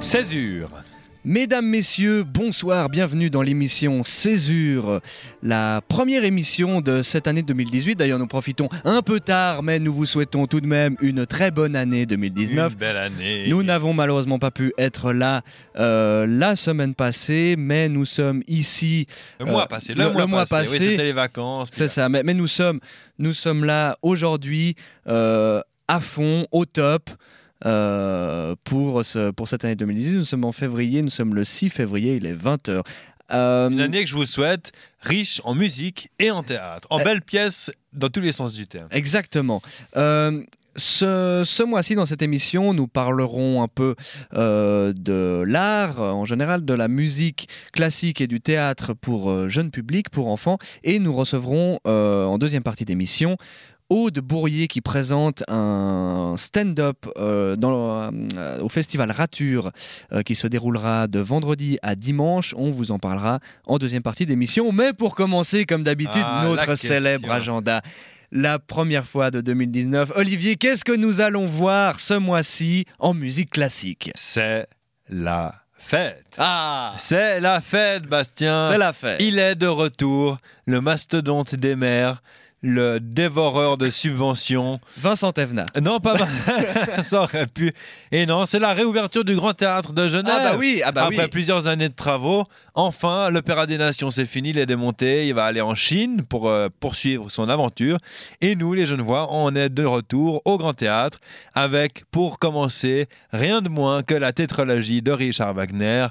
Césure. Mesdames, Messieurs, bonsoir, bienvenue dans l'émission Césure, la première émission de cette année 2018. D'ailleurs, nous profitons un peu tard, mais nous vous souhaitons tout de même une très bonne année 2019. Une belle année. Nous n'avons malheureusement pas pu être là euh, la semaine passée, mais nous sommes ici. Le mois euh, passé. le- Le, mois, passé. Oui, c'était les vacances. C'est ça, mais, mais nous, sommes, nous sommes là aujourd'hui euh, à fond, au top. Euh, pour, ce, pour cette année 2018, nous sommes en février, nous sommes le 6 février, il est 20h. Une année que je vous souhaite riche en musique et en théâtre, en Euh, belles pièces dans tous les sens du terme. Exactement. Euh, ce, ce mois-ci, dans cette émission, nous parlerons un peu euh, de l'art, euh, en général de la musique classique et du théâtre pour euh, jeunes publics, pour enfants, et nous recevrons euh, en deuxième partie d'émission Aude Bourrier qui présente un stand-up euh, euh, au festival Rature euh, qui se déroulera de vendredi à dimanche. On vous en parlera en deuxième partie d'émission. Mais pour commencer, comme d'habitude, Ah, notre célèbre agenda la première fois de 2019. Olivier, qu'est-ce que nous allons voir ce mois-ci en musique classique? C'est la fête. Ah C'est la fête, Bastien. C'est la fête. Il est de retour, le mastodonte des mers, le dévoreur de subventions. Vincent Thévenat. Non, pas ça aurait pu. Et non, c'est la réouverture du Grand Théâtre de Genève. Ah bah oui, ah bah Après oui. plusieurs années de travaux, enfin, l'Opéra des Nations, c'est fini, il est démonté. Il va aller en Chine pour euh, poursuivre son aventure. Et nous, les Genevois, on est de retour au Grand Théâtre avec, pour commencer, rien de moins que la tétralogie de Richard Wagner,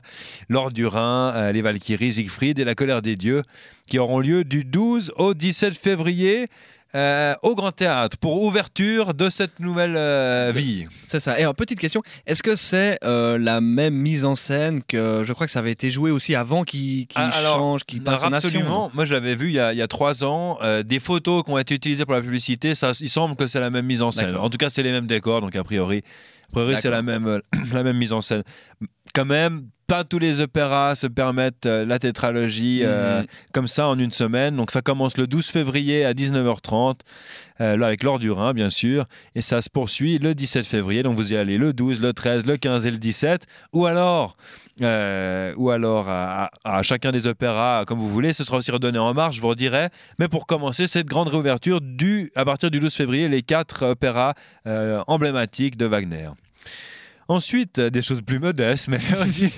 Lord du Rhin, euh, les Valkyries, Siegfried et la colère des dieux, qui auront lieu du 12 au 17 février. euh, au Grand Théâtre pour ouverture de cette nouvelle euh, vie. C'est ça. Et alors, petite question, est-ce que c'est euh, la même mise en scène que je crois que ça avait été joué aussi avant qu'il Ah, change, qu'il passe en absolument. Moi, je l'avais vu il y, a, il y a trois ans. des photos qui ont été utilisées pour la publicité, ça, il semble que c'est la même mise en scène. En tout cas, c'est les mêmes décors, donc a priori, a priori c'est la D'accord. même, la même mise en scène. Quand même, pas tous les opéras se permettent euh, la tétralogie euh, Mhm. comme ça en une semaine. Donc ça commence le 12 février à 19h30, euh, là avec Laure du Rhin, bien sûr, et ça se poursuit le 17 février. Donc vous y allez le 12, le 13, le 15 et le 17. Ou alors, euh, ou alors à, chacun des opéras, comme vous voulez. Ce sera aussi redonné en marche, je vous redirai. Mais pour commencer, cette grande réouverture du, à partir du 12 février, les quatre opéras emblématiques de Wagner. Ensuite, euh, des choses plus modestes, mais aussi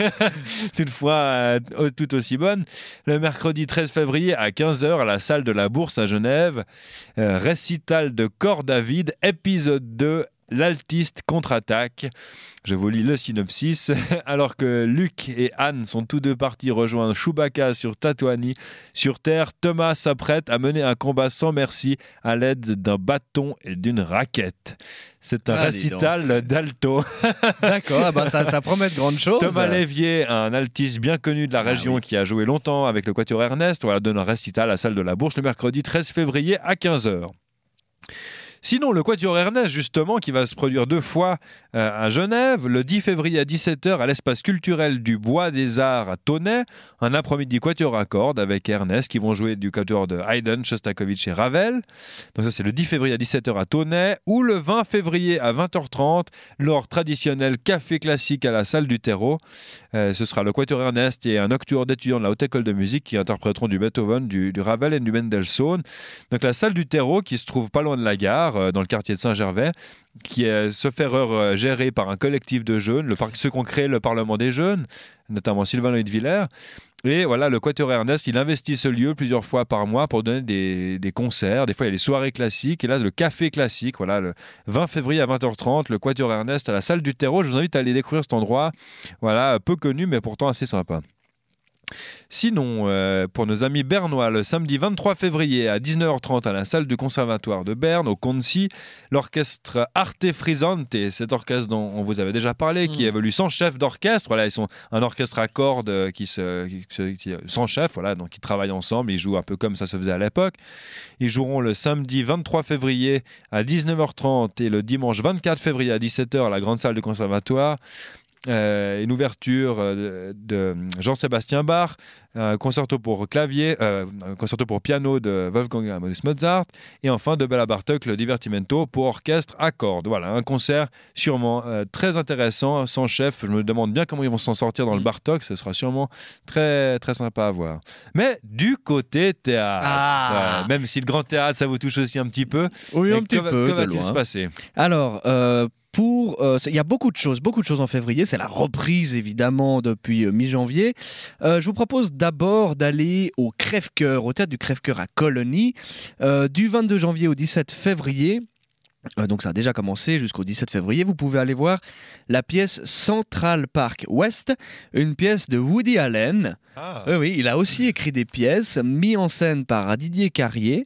toutefois euh, tout aussi bonnes. Le mercredi 13 février à 15h à la salle de la Bourse à Genève, euh, récital de Cor David, épisode 2, l'altiste contre-attaque. Je vous lis le synopsis. Alors que Luc et Anne sont tous deux partis rejoindre Chewbacca sur Tatooine, sur Terre, Thomas s'apprête à mener un combat sans merci à l'aide d'un bâton et d'une raquette. C'est un Ah, récital d'alto. D'accord, ah bah, ça, ça promet de grandes choses. Thomas Lévier, un altiste bien connu de la Ah région oui. qui a joué longtemps avec le Quatuor Ernest, voilà, donne un récital à la salle de la Bourse le mercredi 13 février à 15h. Sinon, le Quatuor Ernest, justement, qui va se produire deux fois euh, à Genève, le 10 février à 17h à l'espace culturel du Bois des Arts à Tonnet, un après-midi Quatuor à cordes avec Ernest qui vont jouer du Quatuor de Haydn, Shostakovich et Ravel. Donc ça, c'est le 10 février à 17h à Tonnet, ou le 20 février à 20h30, leur traditionnel café classique à la salle du terreau. Euh, ce sera le Quatuor Ernest et un octuor d'étudiants de la Haute École de Musique qui interpréteront du Beethoven, du, du Ravel et du Mendelssohn. Donc la salle du terreau qui se trouve pas loin de la gare, euh, dans le quartier de Saint-Gervais, qui est, sauf erreur, euh, gérée par un collectif de jeunes, ceux qui ont créé le Parlement des jeunes, notamment Sylvain Villers. Et voilà, le Quatuor Ernest, il investit ce lieu plusieurs fois par mois pour donner des, concerts. Des fois, il y a des soirées classiques. Et là, le café classique, voilà, le 20 février à 20h30, le Quatuor Ernest à la salle du terreau. Je vous invite à aller découvrir cet endroit. Voilà, peu connu, mais pourtant assez sympa. Sinon, euh, pour nos amis bernois, le samedi 23 février à 19h30 à la salle du Conservatoire de Berne, au Conci, l'orchestre Arte Frisante, cet orchestre dont on vous avait déjà parlé, qui Mhm. évolue sans chef d'orchestre. Voilà, ils sont un orchestre à cordes euh, qui se, qui se- qui- sans chef, voilà, donc ils travaillent ensemble, ils jouent un peu comme ça se faisait à l'époque. Ils joueront le samedi 23 février à 19h30 et le dimanche 24 février à 17h à la grande salle du Conservatoire. Euh, une ouverture euh, de, de Jean-Sébastien Bach, un concerto pour clavier, euh, un concerto pour piano de Wolfgang Amadeus Mozart, et enfin de Bella Bartok, le Divertimento pour orchestre à cordes. Voilà, un concert sûrement euh, très intéressant, sans chef. Je me demande bien comment ils vont s'en sortir dans le Mm. Bartok, ce sera sûrement très, très sympa à voir. Mais du côté théâtre, Ah. euh, même si le grand théâtre, ça vous touche aussi un petit peu, Oui, un petit peu, que va-t-il se passer? Alors, euh, euh, il y a beaucoup de choses, beaucoup de choses en février. C'est la reprise évidemment depuis euh, mi-janvier. Euh, je vous propose d'abord d'aller au Crève-Cœur, au théâtre du Crève-Cœur à Colonie, du 22 janvier au 17 février. Donc ça a déjà commencé jusqu'au 17 février. Vous pouvez aller voir la pièce Central Park West, une pièce de Woody Allen. Oui, oui, il a aussi écrit des pièces mis en scène par Didier Carrier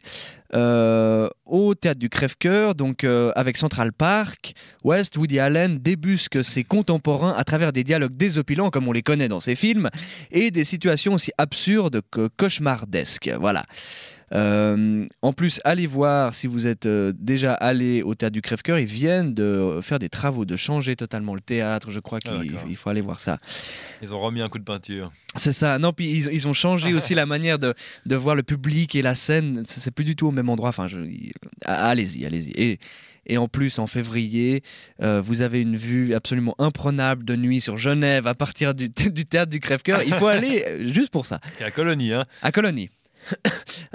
euh, au théâtre du Crève-Cœur, donc euh, avec Central Park. West, Woody Allen débusque ses contemporains à travers des dialogues désopilants comme on les connaît dans ses films et des situations aussi absurdes que cauchemardesques. Voilà. Euh, en plus, allez voir si vous êtes euh, déjà allé au théâtre du Crève-Cœur. Ils viennent de faire des travaux, de changer totalement le théâtre. Je crois Ah, qu'il faut aller voir ça. Ils ont remis un coup de peinture. C'est ça. Non, puis ils, ils ont changé aussi la manière de, de voir le public et la scène. C'est plus du tout au même endroit. Enfin, allez-y, allez-y. Et, et en plus, en février, euh, vous avez une vue absolument imprenable de nuit sur Genève à partir du, du théâtre du Crève-Cœur. Il faut aller juste pour ça, Et à Colonie, hein à Colonie.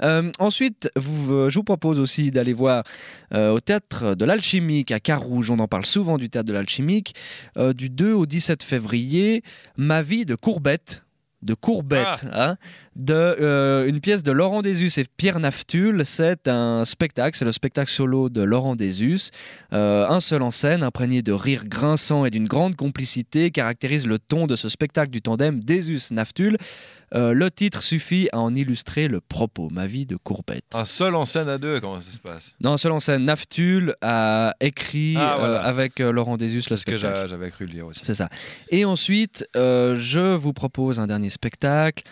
Euh, ensuite, vous, euh, je vous propose aussi d'aller voir euh, au théâtre de l'Alchimique à Carouge. On en parle souvent du théâtre de l'Alchimique. du 2 au 17 février, Ma vie de Courbette. De Courbette, hein, de euh, une pièce de Laurent Désus et Pierre Naftul. C'est un spectacle, c'est le spectacle solo de Laurent Désus. Euh, un seul en scène, imprégné de rires grinçants et d'une grande complicité, caractérise le ton de ce spectacle du tandem Désus-Naftul. Euh, le titre suffit à en illustrer le propos, ma vie de Courbette. Un seul en scène à deux, comment ça se passe? Non, seul en scène, Naftul a écrit Ah, euh, avec euh, Laurent Désus le C'est ce que spectacle. j'a- j'avais cru lire aussi. C'est ça. Et ensuite, je vous propose un dernier spectacle.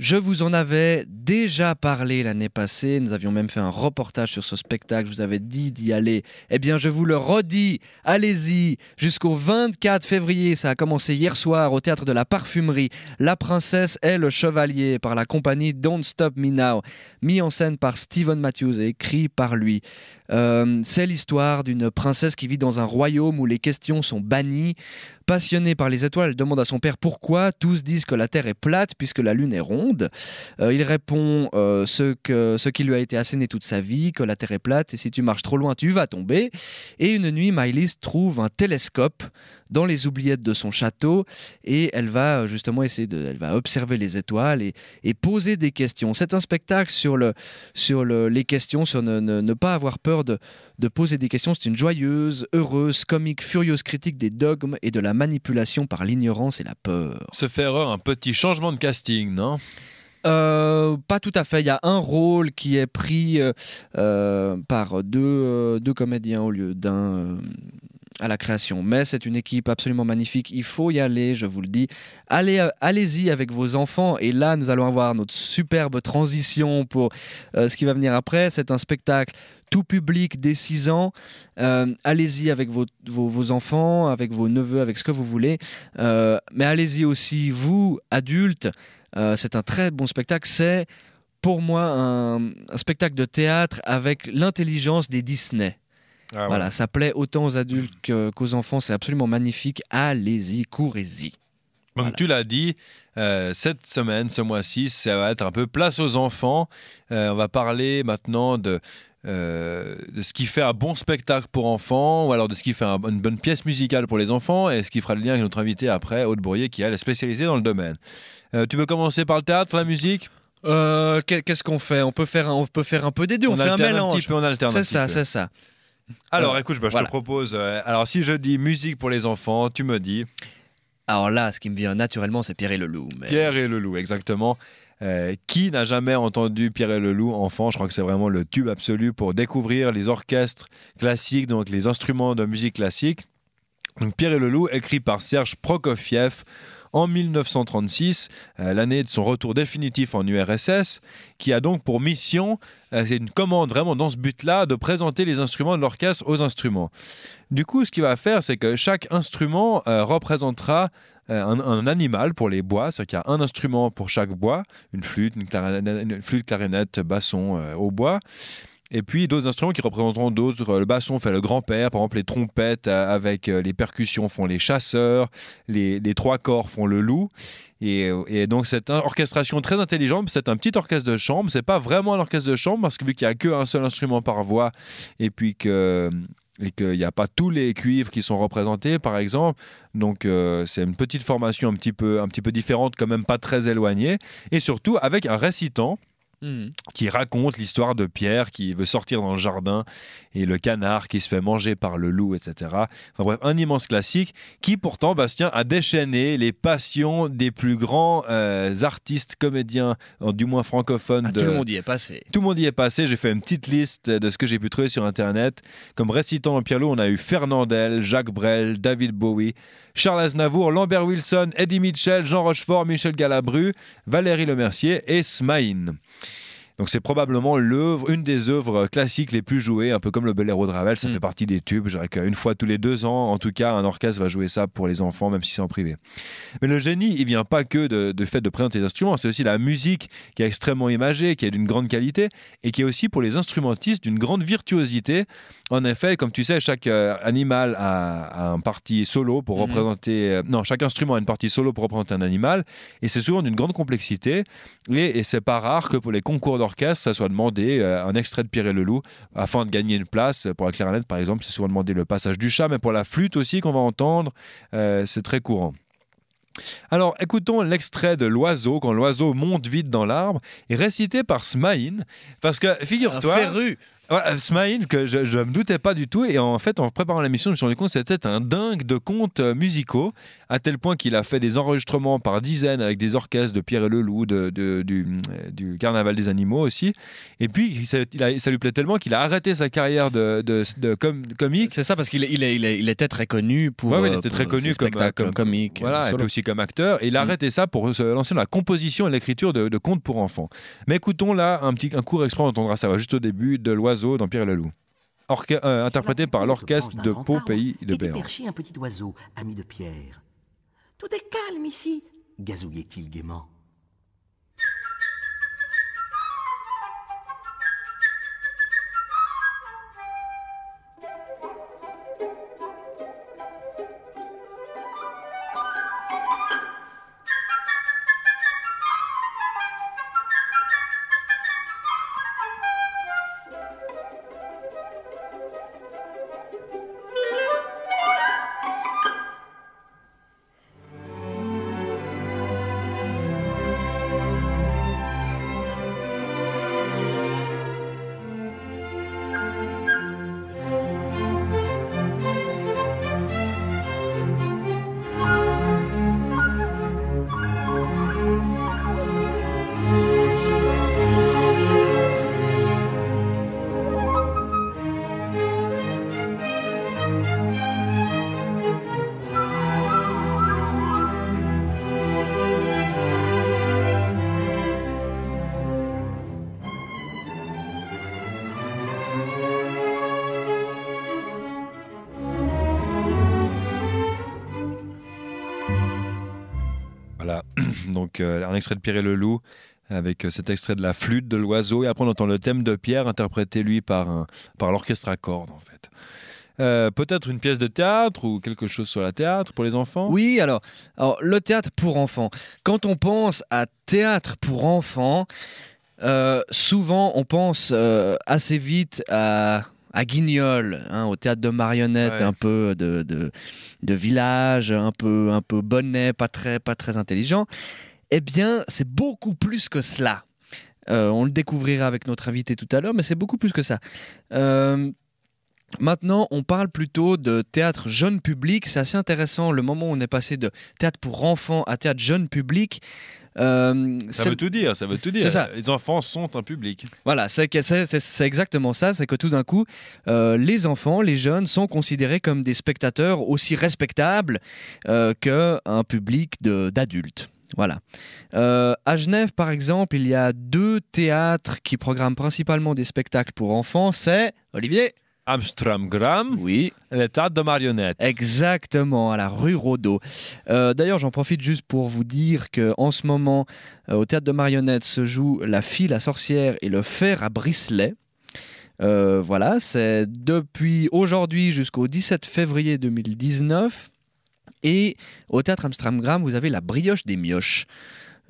Je vous en avais déjà parlé l'année passée. Nous avions même fait un reportage sur ce spectacle. Je vous avais dit d'y aller. Eh bien, je vous le redis. Allez-y. Jusqu'au 24 février. Ça a commencé hier soir au théâtre de la Parfumerie. La princesse est le chevalier par la compagnie Don't Stop Me Now. Mis en scène par Stephen Matthews et écrit par lui. Euh, c'est l'histoire d'une princesse qui vit dans un royaume où les questions sont bannies. Passionnée par les étoiles, elle demande à son père pourquoi. Tous disent que la Terre est plate puisque la Lune est ronde. Euh, il répond euh, ce, que, ce qui lui a été asséné toute sa vie, que la Terre est plate et si tu marches trop loin, tu vas tomber. Et une nuit, Mylis trouve un télescope dans les oubliettes de son château et elle va euh, justement essayer de, elle va observer les étoiles et, poser des questions. C'est un spectacle sur, le, sur le- les questions, sur ne, ne- ne pas avoir peur de, de poser des questions. C'est une joyeuse, heureuse, comique, furieuse critique des dogmes et de la manipulation par l'ignorance et la peur. Se fait erreur, un petit changement de casting, non? Euh, pas tout à fait. Il y a un rôle qui est pris euh, euh, par deux, deux comédiens au lieu d'un à la création. Mais c'est une équipe absolument magnifique. Il faut y aller, je vous le dis. Allez, allez-y avec vos enfants. Et là, nous allons avoir notre superbe transition pour ce qui va venir après. C'est un spectacle tout public dès 6 ans. Allez-y avec vos, vos, enfants, avec vos neveux, avec ce que vous voulez. Mais allez-y aussi, vous, adultes. Euh, c'est un très bon spectacle. C'est pour moi un, un spectacle de théâtre avec l'intelligence des Disney. Ah, Voilà, ça plaît autant aux adultes qu'aux enfants. C'est absolument magnifique. Allez-y, courez-y. Donc Voilà. tu l'as dit, euh, cette semaine, ce mois-ci, ça va être un peu place aux enfants. Euh, on va parler maintenant de, euh, de ce qui fait un bon spectacle pour enfants, ou alors de ce qui fait un- une bonne pièce musicale pour les enfants, et ce qui fera le lien avec notre invité après, Aude Bourrier, qui elle est spécialisée dans le domaine. Euh, tu veux commencer par le théâtre, la musique? Euh, qu'est- Qu'est-ce qu'on fait? On peut, faire un, on peut faire un peu des deux. On, fait un mélange. petit peu, on alterne un C'est ça, c'est ça. Alors Euh, écoute, bah, je voilà. te propose, alors si je dis musique pour les enfants, tu me dis Alors là, ce qui me vient naturellement, c'est Pierre et le loup. Mais... Pierre et le loup, exactement. Euh, qui n'a jamais entendu Pierre et le loup enfant? Je crois que c'est vraiment le tube absolu pour découvrir les orchestres classiques, donc les instruments de musique classique. Donc Pierre et le loup, écrit par Serge Prokofiev en 1936, l'année de son retour définitif en URSS, qui a donc pour mission, c'est une commande vraiment dans ce but-là, de présenter les instruments de l'orchestre aux instruments. Du coup, ce qu'il va faire, c'est que chaque instrument représentera euh, un, animal pour les bois, c'est-à-dire qu'il y a un instrument pour chaque bois, une flûte, une clarinette, flûte, clarinette basson euh, au bois. Et puis d'autres instruments qui représenteront d'autres. Le basson fait le grand-père, par exemple les trompettes euh, avec les percussions font les chasseurs, les, trois corps font le loup. Et, et, donc cette orchestration très intelligente, c'est un petit orchestre de chambre. C'est pas vraiment un orchestre de chambre parce que vu qu'il y a qu'un seul instrument par voix et puis que qu'il n'y a pas tous les cuivres qui sont représentés, par exemple. Donc euh, c'est une petite formation un petit, peu, un petit peu différente, quand même pas très éloignée, et surtout avec un récitant Mhm. qui raconte l'histoire de Pierre qui veut sortir dans le jardin et le canard qui se fait manger par le loup, etc. Enfin bref, un immense classique qui pourtant, Bastien, a déchaîné les passions des plus grands euh, artistes, comédiens, du moins francophones. Ah, tout le monde y est passé. Tout le monde y est passé. J'ai fait une petite liste de ce que j'ai pu trouver sur Internet. Comme récitant en Pierre-Loup, on a eu Fernandel, Jacques Brel, David Bowie, Charles Aznavour, Lambert Wilson, Eddie Mitchell, Jean Rochefort, Michel Galabru, Valérie Lemercier et Smaïn. Donc c'est probablement l'œuvre, une des œuvres classiques les plus jouées, un peu comme le Boléro de Ravel, ça mm. fait partie des tubes. Je dirais qu'une fois tous les deux ans, en tout cas, un orchestre va jouer ça pour les enfants, même si c'est en privé. Mais le génie, il vient pas que de, fait de présenter les instruments, c'est aussi la musique qui est extrêmement imagée, qui est d'une grande qualité, et qui est aussi pour les instrumentistes d'une grande virtuosité. En effet, comme tu sais, chaque euh, animal a, un parti solo pour mm-hmm. représenter... Euh, non, chaque instrument a une partie solo pour représenter un animal, et c'est souvent d'une grande complexité, et, et c'est pas rare que pour les concours orchestre, ça soit demandé euh, un extrait de Pierre et le Loup afin de gagner une place. Pour la clarinette, par exemple, c'est souvent demandé le passage du chat, mais pour la flûte aussi qu'on va entendre, euh, c'est très courant. Alors écoutons l'extrait de l'oiseau quand l'oiseau monte vite dans l'arbre et récité par Smaïn parce que figure-toi Ouais, Smaïn, que je ne me doutais pas du tout. Et en fait, en préparant la mission, je me suis rendu compte que c'était un dingue de contes euh, musicaux, à tel point qu'il a fait des enregistrements par dizaines avec des orchestres de Pierre et le Loup, de, du, euh, du, Carnaval des animaux aussi. Et puis, ça, ça lui plaît tellement qu'il a arrêté sa carrière de, de, de comique. C'est ça, parce qu'il il, il, était très connu pour. Ouais, il était très connu comme, comme comique. Voilà, et puis aussi comme acteur. Et il a mm. arrêté ça pour se lancer dans la composition et l'écriture de, contes pour enfants. Mais écoutons là un, petit, un court exprès, on entendra ça va juste au début de l'oiseau Pierre et le Loup. Euh, interprété par l'orchestre de Pau, pays de Béarn. perché un petit oiseau, ami de Pierre. Tout est calme ici, gazouillait-il gaiement. Donc euh, un extrait de Pierre et le Loup avec euh, cet extrait de la flûte de l'oiseau et après on entend le thème de Pierre interprété lui par, par l'orchestre à cordes en fait. Euh, peut-être une pièce de théâtre ou quelque chose sur la théâtre pour les enfants? Oui, alors, alors le théâtre pour enfants. Quand on pense à théâtre pour enfants, souvent on pense assez vite à à Guignol, hein, au théâtre de marionnettes, un peu de, de, village, un peu, un peu bonnet, pas très, pas très intelligent. Eh bien, c'est beaucoup plus que cela. Euh, on le découvrira avec notre invité tout à l'heure, mais c'est beaucoup plus que ça. Euh, maintenant, on parle plutôt de théâtre jeune public. C'est assez intéressant le moment où on est passé de théâtre pour enfants à théâtre jeune public. Euh, Ça veut tout dire, ça veut tout dire. Ça. Les enfants sont un public. Voilà, c'est exactement ça, c'est que tout d'un coup, euh, les enfants, les jeunes sont considérés comme des spectateurs aussi respectables euh, qu'un public d'adultes. Voilà. Euh, à Genève, par exemple, il y a deux théâtres qui programment principalement des spectacles pour enfants. C'est Olivier. Amstramgram, Oui. le théâtre de marionnettes. Exactement, à la rue Rodeau. Euh, D'ailleurs, j'en profite juste pour vous dire que en ce moment, euh, au théâtre de marionnettes se joue La fille, la sorcière et le fer à Bricelet. Euh, voilà, c'est depuis aujourd'hui jusqu'au 17 février 2019. Et au théâtre Amstramgram, vous avez La brioche des mioches.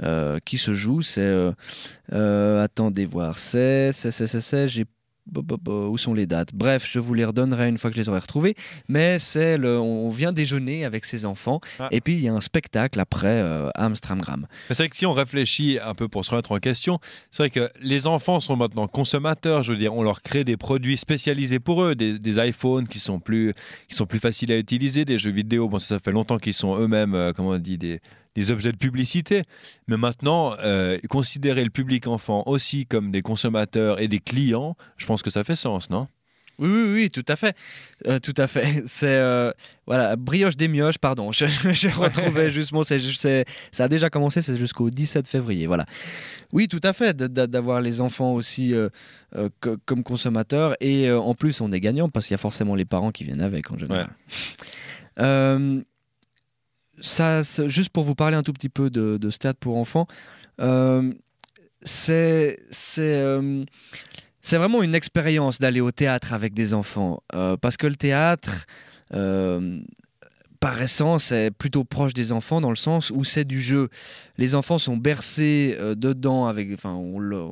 euh, qui se joue, c'est attendez voir, c'est c'est c'est c'est c'est j'ai où sont les dates? Bref, je vous les redonnerai une fois que je les aurai retrouvées mais c'est le, on vient déjeuner avec ses enfants Ah. et puis il y a un spectacle après euh, Amstramgram. C'est vrai que si on réfléchit un peu pour se remettre en question, c'est vrai que les enfants sont maintenant consommateurs. Je veux dire, on leur crée des produits spécialisés pour eux, des, des iPhones qui sont plus qui sont plus faciles à utiliser, des jeux vidéo. Bon, ça, ça fait longtemps qu'ils sont eux-mêmes, euh, comment on dit, des des objets de publicité. Mais maintenant, euh, considérer le public enfant aussi comme des consommateurs et des clients, je pense que ça fait sens, non? Oui, oui, oui, tout à fait. Euh, tout à fait. C'est euh, voilà, brioche des mioches, pardon. Je- je- J'ai retrouvé juste mon. Ça a déjà commencé, c'est jusqu'au 17 février. Voilà. Oui, tout à fait, d'avoir les enfants aussi euh, co- comme consommateurs. Et en plus, on est gagnant parce qu'il y a forcément les parents qui viennent avec en général. Ça, juste pour vous parler un tout petit peu de, de stade pour enfants, euh, euh, c'est vraiment une expérience d'aller au théâtre avec des enfants euh, parce que le théâtre par essence est plutôt proche des enfants dans le sens où c'est du jeu. Les enfants sont bercés euh, dedans avec enfin on, le-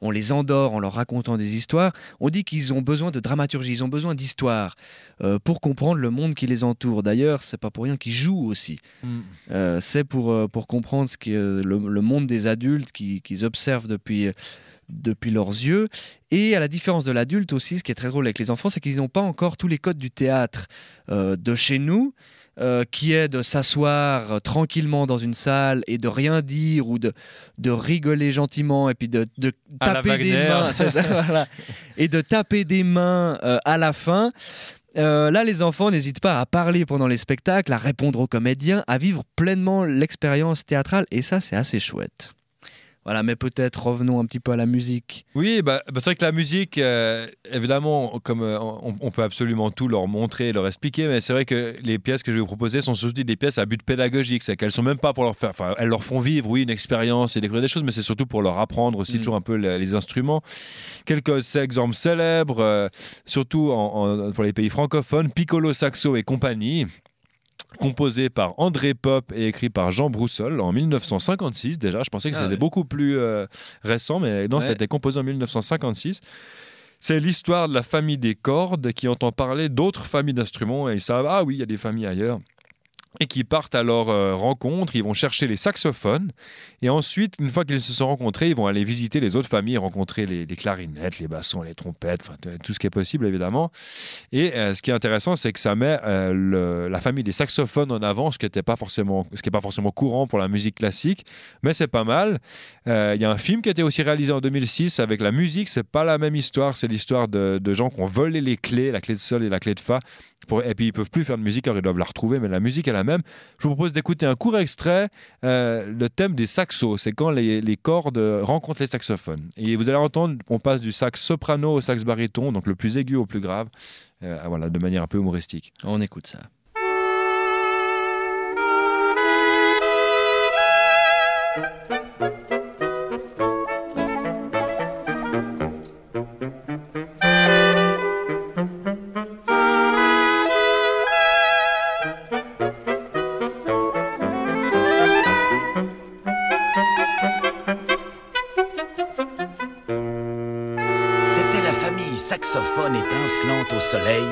on les endort en leur racontant des histoires. On dit qu'ils ont besoin de dramaturgie, ils ont besoin d'histoire euh, pour comprendre le monde qui les entoure. D'ailleurs, c'est pas pour rien qu'ils jouent aussi. Euh, c'est pour, pour comprendre ce qui le, le monde des adultes qui- qu'ils observent depuis, depuis leurs yeux. Et à la différence de l'adulte aussi, ce qui est très drôle avec les enfants, c'est qu'ils n'ont pas encore tous les codes du théâtre euh, de chez nous. Euh, qui est de s'asseoir euh, tranquillement dans une salle et de rien dire ou de, de rigoler gentiment et puis de, taper des mains c'est ça, voilà. et de taper des mains euh, à la fin euh, là, les enfants n'hésitent pas à parler pendant les spectacles, à répondre aux comédiens, à vivre pleinement l'expérience théâtrale, et ça, c'est assez chouette. Voilà, mais peut-être revenons un petit peu à la musique. Oui, bah, bah, c'est vrai que la musique, euh, évidemment, comme euh, on, on peut absolument tout leur montrer, leur expliquer, mais c'est vrai que les pièces que je vais vous proposer sont surtout des pièces à but pédagogique, c'est qu'elles sont même pas pour leur faire, enfin, elles leur font vivre, oui, une expérience et découvrir des choses, mais c'est surtout pour leur apprendre aussi Mm. toujours un peu les, les instruments. Quelques exemples célèbres, euh, surtout en- en- pour les pays francophones, Piccolo Saxo et compagnie. Composé par André Pop et écrit par Jean Broussol en 1956 déjà. Je pensais que Ah c'était ouais. beaucoup plus euh, récent, mais non, Ouais. ça a été composé en 1956. C'est l'histoire de la famille des cordes qui entend parler d'autres familles d'instruments et ils savent, ah oui, il y a des familles ailleurs. Et qui partent à leur euh, rencontre, ils vont chercher les saxophones. Et ensuite, une fois qu'ils se sont rencontrés, ils vont aller visiter les autres familles, rencontrer les, clarinettes, les bassons, les trompettes, enfin, tout ce qui est possible évidemment. Et euh, ce qui est intéressant, c'est que ça met euh, la famille des saxophones en avant, ce qui n'est pas forcément, ce pas forcément courant pour la musique classique, mais c'est pas mal. Il y a un film qui a été aussi réalisé en 2006 avec la musique. C'est pas la même histoire. C'est l'histoire de, de gens qui ont volé les clés, la clé de sol et la clé de fa. Et puis ils peuvent plus faire de musique, alors ils doivent la retrouver, mais la musique est la même. Je vous propose d'écouter un court extrait. euh, le thème des saxos, c'est quand les, les cordes euh, rencontrent les saxophones. Et vous allez entendre, on passe du sax soprano au sax baryton, donc le plus aigu au plus grave, euh, voilà, de manière un peu humoristique. On écoute ça. Au soleil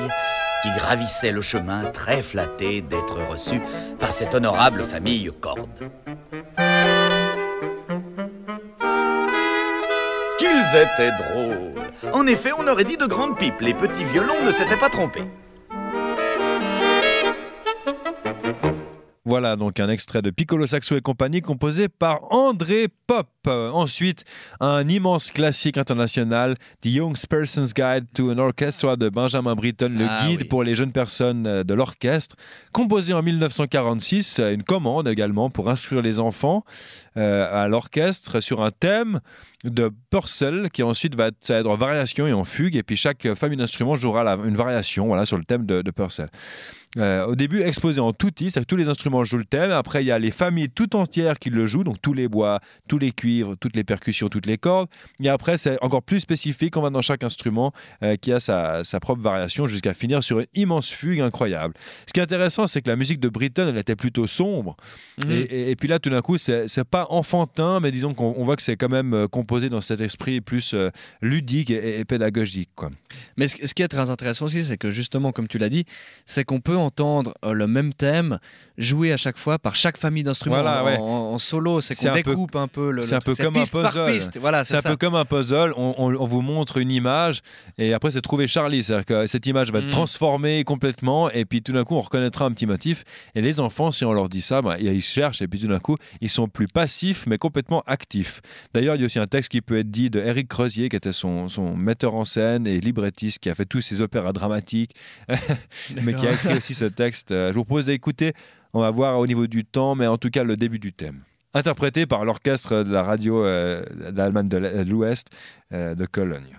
qui gravissait le chemin très flatté d'être reçu par cette honorable famille corde. Qu'ils étaient drôles En effet, on aurait dit de grandes pipes, les petits violons ne s'étaient pas trompés. Voilà donc un extrait de Piccolo Saxo et compagnie composé par André Pop. Euh, ensuite, un immense classique international, The Young Person's Guide to an Orchestra de Benjamin Britten, le Ah guide oui. pour les jeunes personnes euh, de l'orchestre, composé en 1946, euh, une commande également pour instruire les enfants euh, à l'orchestre sur un thème de Purcell qui ensuite va être, ça va être en variation et en fugue et puis chaque famille d'instruments jouera la- une variation voilà, sur le thème de, de Purcell. Euh, au début exposé en tutti, c'est-à-dire que tous les instruments jouent le thème. Après, il y a les familles tout entières qui le jouent, donc tous les bois, tous les cuivres, toutes les percussions, toutes les cordes. Et après, c'est encore plus spécifique. On va dans chaque instrument euh, qui a sa, sa propre variation jusqu'à finir sur une immense fugue incroyable. Ce qui est intéressant, c'est que la musique de Britton, elle était plutôt sombre. Mhm. Et, et- et puis là, tout d'un coup, c'est pas enfantin, mais disons qu'on on voit que c'est quand même euh, composé dans cet esprit plus euh, ludique et, et pédagogique. Quoi. Mais ce, ce qui est très intéressant aussi, c'est que justement, comme tu l'as dit, c'est qu'on peut entendre euh, le même thème joué à chaque fois par chaque famille d'instruments Voilà, en, ouais. en- en solo. C'est qu'on un peu- découpe un peu le. c'est un peu comme un puzzle. Voilà, C'est un ça. peu comme un puzzle, on, on- on vous montre une image et après c'est trouver Charlie, c'est-à-dire que cette image va être Mhm. transformée complètement et puis tout d'un coup on reconnaîtra un petit motif et les enfants si on leur dit ça, bah, ils cherchent et puis tout d'un coup ils sont plus passifs mais complètement actifs. D'ailleurs il y a aussi un texte qui peut être dit de Eric Crozier qui était son, son metteur en scène et librettiste qui a fait tous ses opéras dramatiques mais qui a écrit aussi ce texte. Euh, Je vous propose d'écouter, on va voir au niveau du temps mais en tout cas le début du thème. Interprété par l'orchestre de la radio euh, d'Allemagne de l'Ouest euh, de Cologne.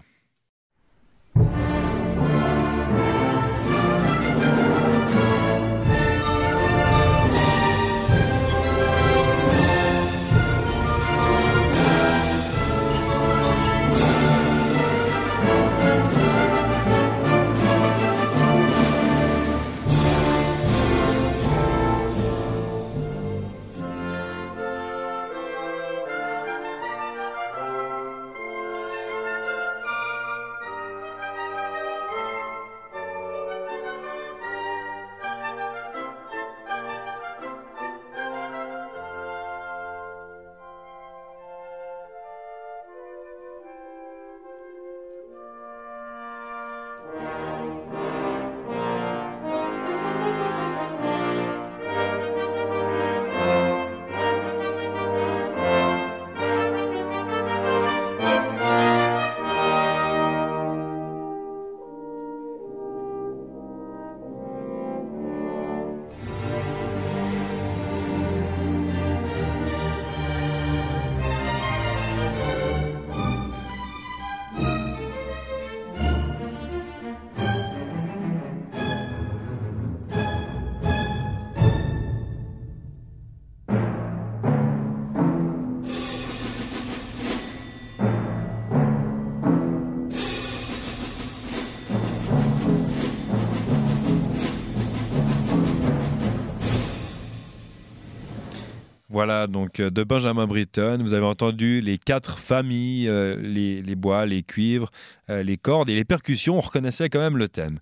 Voilà, donc euh, de Benjamin Britten, vous avez entendu les quatre familles, euh, les, les bois, les cuivres, euh, les cordes et les percussions, on reconnaissait quand même le thème.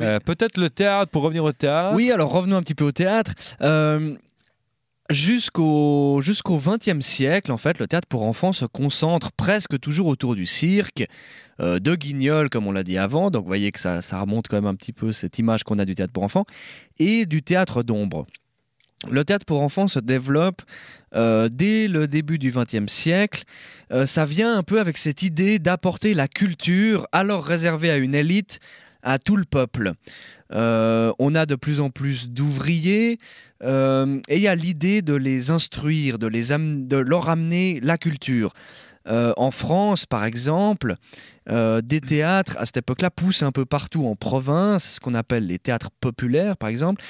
Euh, Peut-être le théâtre, pour revenir au théâtre. Oui, alors revenons un petit peu au théâtre. Jusqu'au jusqu'au XXe siècle, en fait, le théâtre pour enfants se concentre presque toujours autour du cirque, euh, de guignols, comme on l'a dit avant. Donc, vous voyez que ça, ça remonte quand même un petit peu cette image qu'on a du théâtre pour enfants, et du théâtre d'ombre. Le théâtre pour enfants se développe euh, dès le début du XXe siècle. Euh, ça vient un peu avec cette idée d'apporter la culture, alors réservée à une élite, à tout le peuple. Euh, on a de plus en plus d'ouvriers et il y a l'idée de les instruire, de, de leur amener la culture. Euh, en France, par exemple, euh, des théâtres à cette époque-là poussent un peu partout en province, ce qu'on appelle les théâtres populaires, par exemple.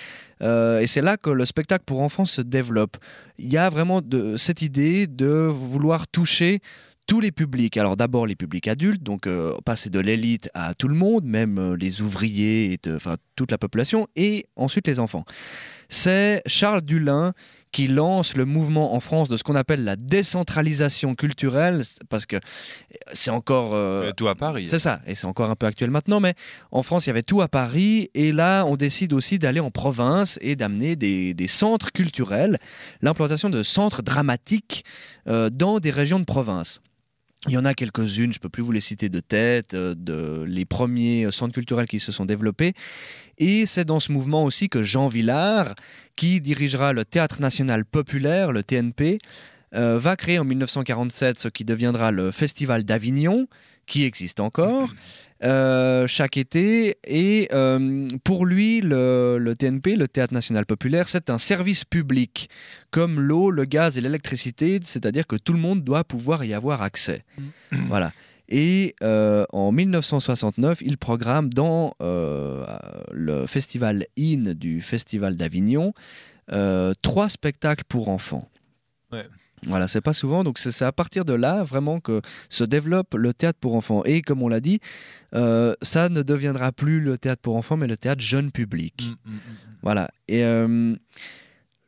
Euh, et c'est là que le spectacle pour enfants se développe. Il y a vraiment de, cette idée de vouloir toucher tous les publics. Alors d'abord les publics adultes, donc euh, passer de l'élite à tout le monde, même euh, les ouvriers, et enfin toute la population, et ensuite les enfants. C'est Charles Dulin qui lance le mouvement en France de ce qu'on appelle la décentralisation culturelle, parce que c'est encore... euh, tout à Paris. c'est ça, et c'est encore un peu actuel maintenant, mais en France, il y avait tout à Paris, et là, on décide aussi d'aller en province et d'amener des, des centres culturels, l'implantation de centres dramatiques euh, dans des régions de province. Il y en a quelques-unes, je ne peux plus vous les citer de tête, euh, de les premiers centres culturels qui se sont développés. Et c'est dans ce mouvement aussi que Jean Villard, qui dirigera le Théâtre national populaire, le TNP, euh, va créer en 1947 ce qui deviendra le Festival d'Avignon, qui existe encore. Euh, chaque été. Et euh, pour lui, le, le, TNP, le Théâtre National Populaire, c'est un service public, comme l'eau, le gaz et l'électricité, c'est-à-dire que tout le monde doit pouvoir y avoir accès. voilà. Et euh, en 1969, il programme dans le festival IN du Festival d'Avignon trois spectacles pour enfants. Voilà, c'est pas souvent, donc c'est à partir de là vraiment que se développe le théâtre pour enfants. Et comme on l'a dit, euh, ça ne deviendra plus le théâtre pour enfants, mais le théâtre jeune public. Mm, mm, mm. Voilà. Et euh,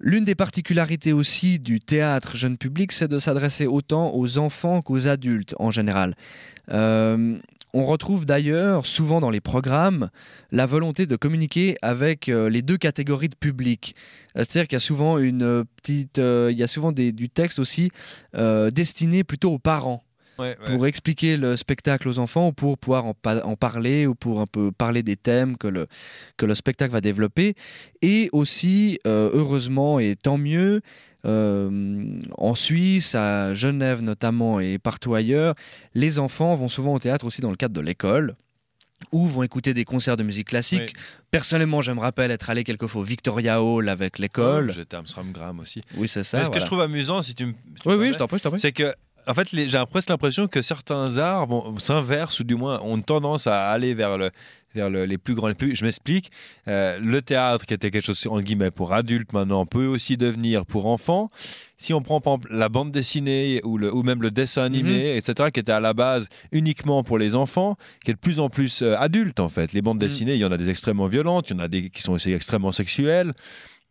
l'une des particularités aussi du théâtre jeune public, c'est de s'adresser autant aux enfants qu'aux adultes en général. Euh, on retrouve d'ailleurs souvent dans les programmes la volonté de communiquer avec euh, les deux catégories de public. Euh, C'est-à-dire qu'il y a souvent une euh, petite, il y a souvent des- du texte aussi destiné plutôt aux parents Ouais, ouais. pour expliquer le spectacle aux enfants ou pour pouvoir en, pa- en parler ou pour un peu parler des thèmes que le, que le spectacle va développer. Et aussi, euh, heureusement et tant mieux, euh, en Suisse, à Genève notamment et partout ailleurs, les enfants vont souvent au théâtre aussi dans le cadre de l'école ou vont écouter des concerts de musique classique. Oui. Personnellement, je me rappelle être allé quelquefois au Victoria Hall avec l'école. J'étais à Amsterdam aussi. Oui, c'est ça. Mais ce que je trouve amusant, si tu me. si Oui, oui, je t'en prie, je t'en prie. c'est que en fait j'ai presque l'impression que certains arts vont s'inversent ou du moins ont tendance à aller vers le vers le- les plus grands les plus je m'explique Euh, le théâtre qui était quelque chose entre guillemets pour adultes maintenant peut aussi devenir pour enfants si on prend par exemple la bande dessinée ou, le, ou même le dessin animé, etc., qui était à la base uniquement pour les enfants, qui est de plus en plus euh, adulte en fait. Les bandes Mhm. dessinées, il y en a des extrêmement violentes, il y en a des qui sont aussi extrêmement sexuelles.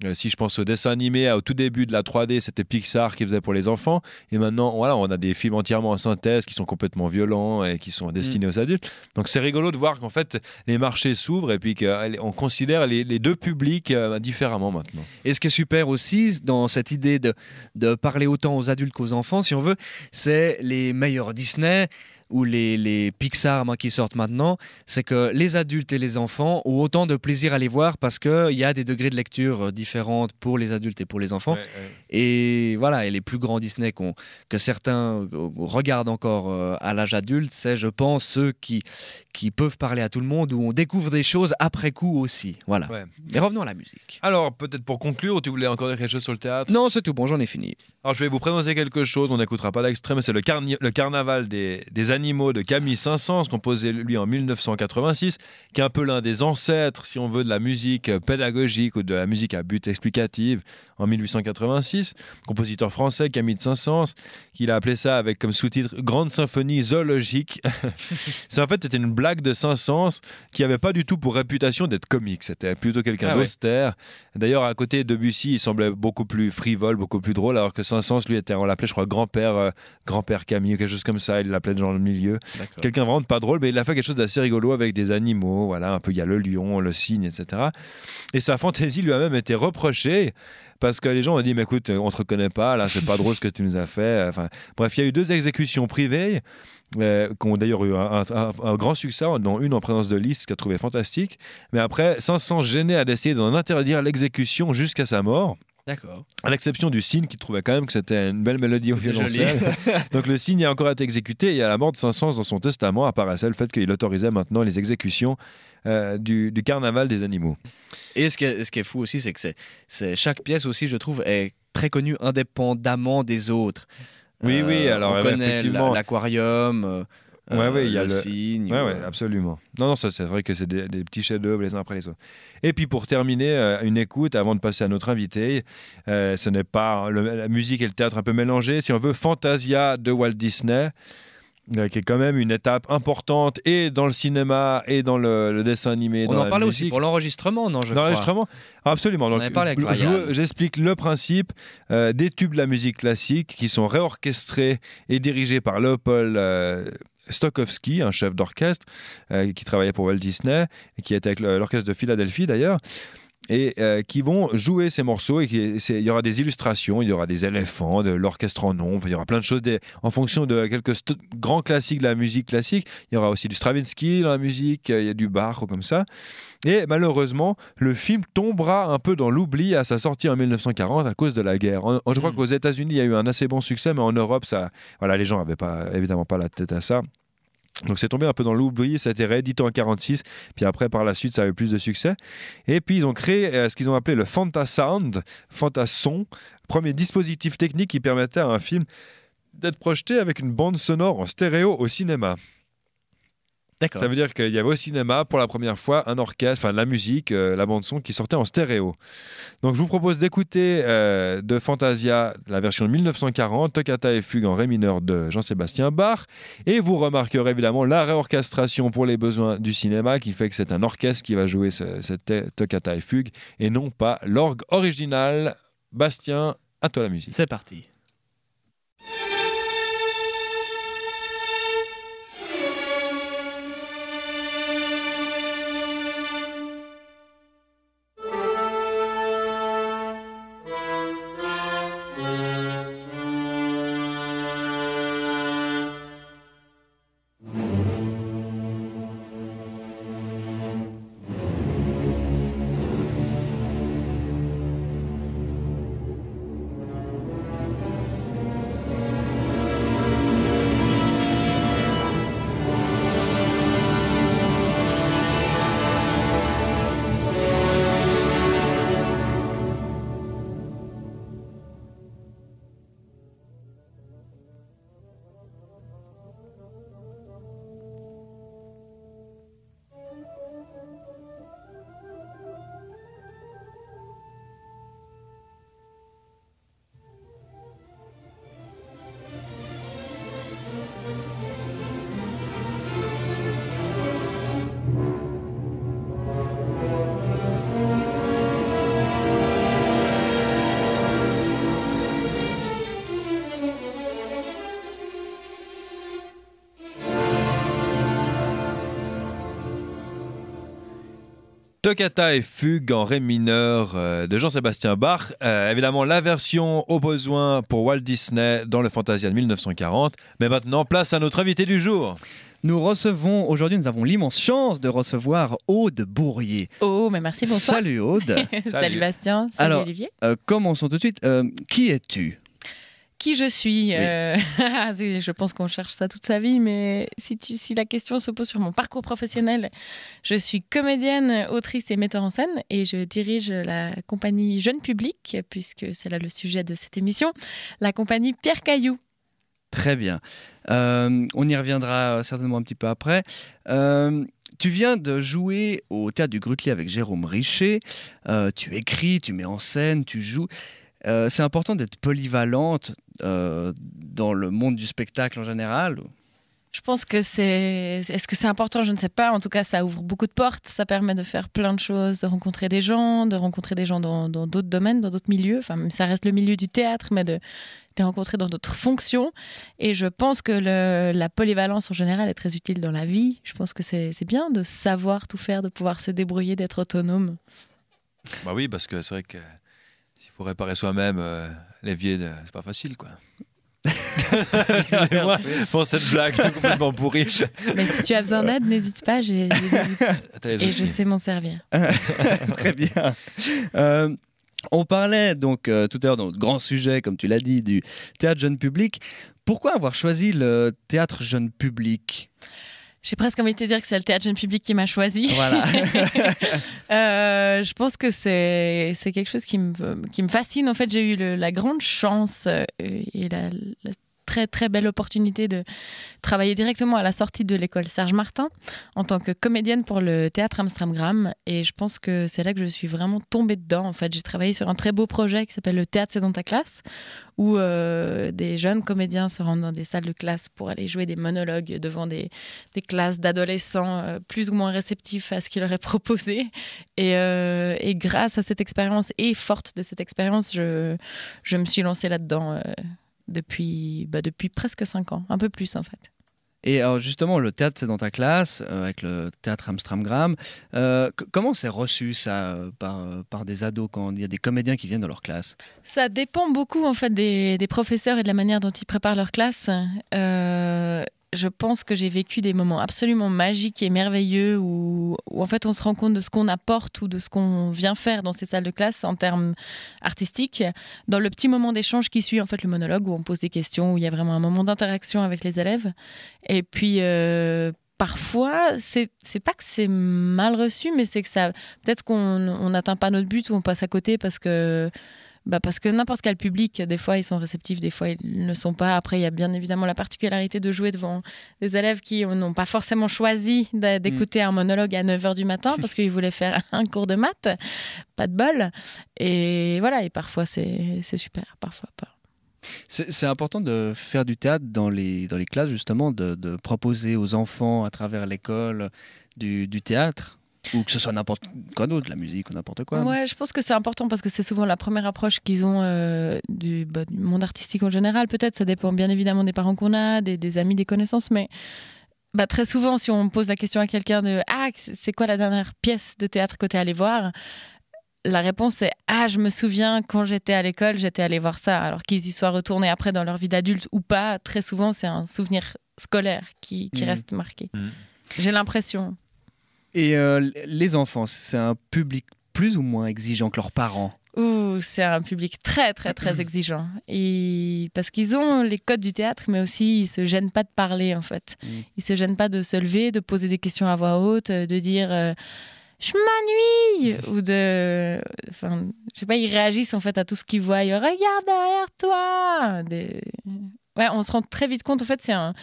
Euh, si je pense au dessin animé, au tout début de la 3D, c'était Pixar qui faisait pour les enfants. Et maintenant, voilà, on a des films entièrement en synthèse qui sont complètement violents et qui sont destinés aux adultes. Donc c'est rigolo de voir qu'en fait, les marchés s'ouvrent et puis qu'on considère les, les deux publics euh, différemment maintenant. Et ce qui est super aussi dans cette idée de, de parler autant aux adultes qu'aux enfants, si on veut, c'est les meilleurs Disney ou les, les Pixar moi, qui sortent maintenant, c'est que les adultes et les enfants ont autant de plaisir à les voir parce qu'il y a des degrés de lecture euh, différentes pour les adultes et pour les enfants. Ouais, ouais. Et voilà, et les plus grands Disney que certains euh, regardent encore euh, à l'âge adulte, c'est, je pense, ceux qui, qui peuvent parler à tout le monde, où on découvre des choses après coup aussi. Voilà. Ouais. Mais revenons à la musique. Alors, peut-être pour conclure, tu voulais encore dire quelque chose sur le théâtre? Non, c'est tout bon, j'en ai fini. Alors, je vais vous présenter quelque chose, on n'écoutera pas d'extrait, mais c'est le, carni- le carnaval des, des animaux de Camille Saint-Saëns, composé lui en 1986, qui est un peu l'un des ancêtres, si on veut, de la musique pédagogique ou de la musique à but explicative en 1886. Compositeur français, Camille Saint-Saëns, qui a appelé ça avec comme sous-titre Grande symphonie zoologique. c'est en fait c'était une blague de Saint-Saëns qui avait pas du tout pour réputation d'être comique. C'était plutôt quelqu'un Ah ouais. d'austère. D'ailleurs, à côté de Debussy, il semblait beaucoup plus frivole, beaucoup plus drôle, alors que Saint-Saëns, lui, était, on l'appelait, je crois, grand-père, euh, grand-père Camille, ou quelque chose comme ça. Il l'appelait dans le milieu. Quelqu'un vraiment de pas drôle, mais il a fait quelque chose d'assez rigolo avec des animaux. Voilà, un peu, il y a le lion, le cygne, etc. Et sa fantaisie lui a même été reprochée. Parce que les gens ont dit, mais écoute, on te reconnaît pas, là, c'est pas drôle ce que tu nous as fait. Enfin, bref, il y a eu deux exécutions privées euh, qui ont d'ailleurs eu un, un- un grand succès, dont une en présence de Liszt, qui a trouvé fantastique. Mais après, 500 gênés a décidé d'en interdire l'exécution jusqu'à sa mort. D'accord. À l'exception du cygne qui trouvait quand même que c'était une belle mélodie au violoncelle. Donc le cygne a encore été exécuté et à la mort de Saint-Saëns dans son testament apparaissait le fait qu'il autorisait maintenant les exécutions euh, du, du carnaval des animaux. Et ce qui est, ce qui est fou aussi, c'est que c'est, chaque pièce aussi, je trouve, est très connue indépendamment des autres. Euh, Oui, oui, alors, on ouais, connaît effectivement. la- l'aquarium, euh, Ouais, euh, ouais, il y a le cygne. Ouais, euh, ouais, absolument. Non, non, ça c'est vrai que c'est des, des petits chefs-d'œuvre les uns après les autres. Et puis pour terminer, euh, une écoute avant de passer à notre invité. Euh, ce n'est pas le- la musique et le théâtre un peu mélangés. Si on veut, Fantasia de Walt Disney. euh, qui est quand même une étape importante et dans le cinéma et dans le, le dessin animé. On dans en la parlait aussi pour l'enregistrement, non je l'enregistrement Absolument. Donc, je-. J'explique le principe euh, des tubes de la musique classique qui sont réorchestrés et dirigés par Leopold euh, Stokowski, un chef d'orchestre euh, qui travaillait pour Walt Disney et qui était avec l'orchestre de Philadelphie d'ailleurs. Et euh, qui vont jouer ces morceaux. Et qui- il y aura des illustrations, il y aura des éléphants, de l'orchestre en nombre, il y aura plein de choses des- en fonction de quelques grands classiques de la musique classique. Il y aura aussi du Stravinsky dans la musique, euh, il y a du Bach ou comme ça. Et malheureusement, le film tombera un peu dans l'oubli à sa sortie en 1940 à cause de la guerre. En- en- je crois Mm. qu'aux États-Unis, il y a eu un assez bon succès, mais en Europe, ça, voilà, les gens n'avaient pas, évidemment pas la tête à ça. Donc c'est tombé un peu dans l'oubli, ça a été réédité en 46, puis après par la suite ça a eu plus de succès. Et puis ils ont créé euh, ce qu'ils ont appelé le Fantasound, Fantason, premier dispositif technique qui permettait à un film d'être projeté avec une bande sonore en stéréo au cinéma. D'accord. Ça veut dire qu'il y avait au cinéma pour la première fois un orchestre, enfin la musique, euh, la bande son qui sortait en stéréo. Donc je vous propose d'écouter euh, de Fantasia la version de 1940, Toccata et Fugue en ré mineur de Jean-Sébastien Bach, et vous remarquerez évidemment la réorchestration pour les besoins du cinéma qui fait que c'est un orchestre qui va jouer ce- cette te- Toccata et Fugue et non pas l'orgue original. Bastien, à toi la musique. C'est parti. Toccata et Fugue en ré mineur euh, de Jean-Sébastien Bach. Euh, évidemment, la version au besoin pour Walt Disney dans le Fantasia de 1940. Mais maintenant, place à notre invité du jour. Nous recevons, aujourd'hui, nous avons l'immense chance de recevoir Aude Bourrier. Oh, mais merci, bonsoir. Salut Aude. Salut Bastien, salut Alors- Olivier. Euh, commençons tout de suite. Euh, qui es-tu? Qui je suis euh, Je pense qu'on cherche ça toute sa vie, mais si, tu- si la question se pose sur mon parcours professionnel, je suis comédienne, autrice et metteur en scène, et je dirige la compagnie Jeune Public, puisque c'est là le sujet de cette émission, la compagnie Pierre Caillou. Très bien. Euh, on y reviendra euh, certainement un petit peu après. Euh, tu viens de jouer au théâtre du Grutli avec Jérôme Richer. Euh, tu écris, tu mets en scène, tu joues. Euh, c'est important d'être polyvalente euh, dans le monde du spectacle en général. Je pense que c'est. Est-ce que c'est important? Je ne sais pas. En tout cas, ça ouvre beaucoup de portes. Ça permet de faire plein de choses, de rencontrer des gens, de rencontrer des gens dans dans d'autres domaines, dans d'autres milieux. Enfin, même ça reste le milieu du théâtre, mais de les rencontrer dans d'autres fonctions. Et je pense que le- la polyvalence en général est très utile dans la vie. Je pense que c'est c'est bien de savoir tout faire, de pouvoir se débrouiller, d'être autonome. Bah oui, parce que c'est vrai que faut réparer soi-même euh, l'évier, de- c'est pas facile, quoi. Excusez-moi pour cette blague complètement pourrie. Mais si tu as besoin d'aide, n'hésite pas. J'ai des outils et je sais m'en servir. Très bien. Euh, on parlait donc euh, tout à l'heure dans notre grand sujet, comme tu l'as dit, du théâtre jeune public. Pourquoi avoir choisi le théâtre jeune public? J'ai presque envie de te dire que c'est le théâtre jeune public qui m'a choisi. Voilà. Euh, je pense que c'est c'est quelque chose qui me, qui me fascine. En fait, j'ai eu le- la grande chance euh, et la, la très très belle opportunité de travailler directement à la sortie de l'école Serge Martin en tant que comédienne pour le théâtre Amstramgram. Et je pense que c'est là que je suis vraiment tombée dedans. En fait, j'ai travaillé sur un très beau projet qui s'appelle Le théâtre c'est dans ta classe où euh, des jeunes comédiens se rendent dans des salles de classe pour aller jouer des monologues devant des, des classes d'adolescents euh, plus ou moins réceptifs à ce qui leur est proposé. Et, euh, et grâce à cette expérience et forte de cette expérience, je, je me suis lancée là-dedans depuis, bah, depuis presque cinq ans, un peu plus en fait. Et alors justement, le théâtre, c'est dans ta classe, euh, avec le théâtre Amstramgram. Euh, comment c'est reçu ça euh, par, euh, par des ados quand il y a des comédiens qui viennent dans leur classe? Ça dépend beaucoup en fait des, des professeurs et de la manière dont ils préparent leur classe. Je pense que j'ai vécu des moments absolument magiques et merveilleux où, en fait on se rend compte de ce qu'on apporte ou de ce qu'on vient faire dans ces salles de classe en termes artistiques. Dans le petit moment d'échange qui suit en fait le monologue où on pose des questions, où il y a vraiment un moment d'interaction avec les élèves. Et puis euh, parfois, c'est pas que c'est mal reçu, mais c'est que ça peut-être qu'on on n'atteint pas notre but ou on passe à côté parce que bah parce que n'importe quel public, des fois ils sont réceptifs, des fois ils ne le sont pas. Après, il y a bien évidemment la particularité de jouer devant des élèves qui n'ont pas forcément choisi d'a- d'écouter un monologue à 9h du matin parce qu'ils voulaient faire un cours de maths. Pas de bol. Et voilà, et parfois c'est super, parfois pas. C'est c'est important de faire du théâtre dans les, dans les classes, justement, de, de proposer aux enfants à travers l'école du, du théâtre, ou que ce soit n'importe quoi d'autre, la musique ou n'importe quoi. Ouais, je pense que c'est important parce que c'est souvent la première approche qu'ils ont euh, du, bah, du monde artistique en général. Peut-être, ça dépend bien évidemment des parents qu'on a, des, des amis, des connaissances, mais bah, très souvent, si on pose la question à quelqu'un de Ah, c'est quoi la dernière pièce de théâtre que tu es allé voir? La réponse est Ah, je me souviens quand j'étais à l'école, j'étais allé voir ça. Alors qu'ils y soient retournés après dans leur vie d'adulte ou pas, très souvent, c'est un souvenir scolaire qui, qui Mhm. reste marqué. Mhm. J'ai l'impression. Et euh, les enfants, c'est un public plus ou moins exigeant que leurs parents? Ouh, c'est un public très très très exigeant. Et parce qu'ils ont les codes du théâtre, mais aussi ils se gênent pas de parler en fait. Mm. Ils se gênent pas de se lever, de poser des questions à voix haute, euh, de dire euh, je m'ennuie ou de, enfin, je sais pas, ils réagissent en fait à tout ce qu'ils voient. Ils, Regarde derrière toi. Des- Ouais, on se rend très vite compte. En fait, c'est un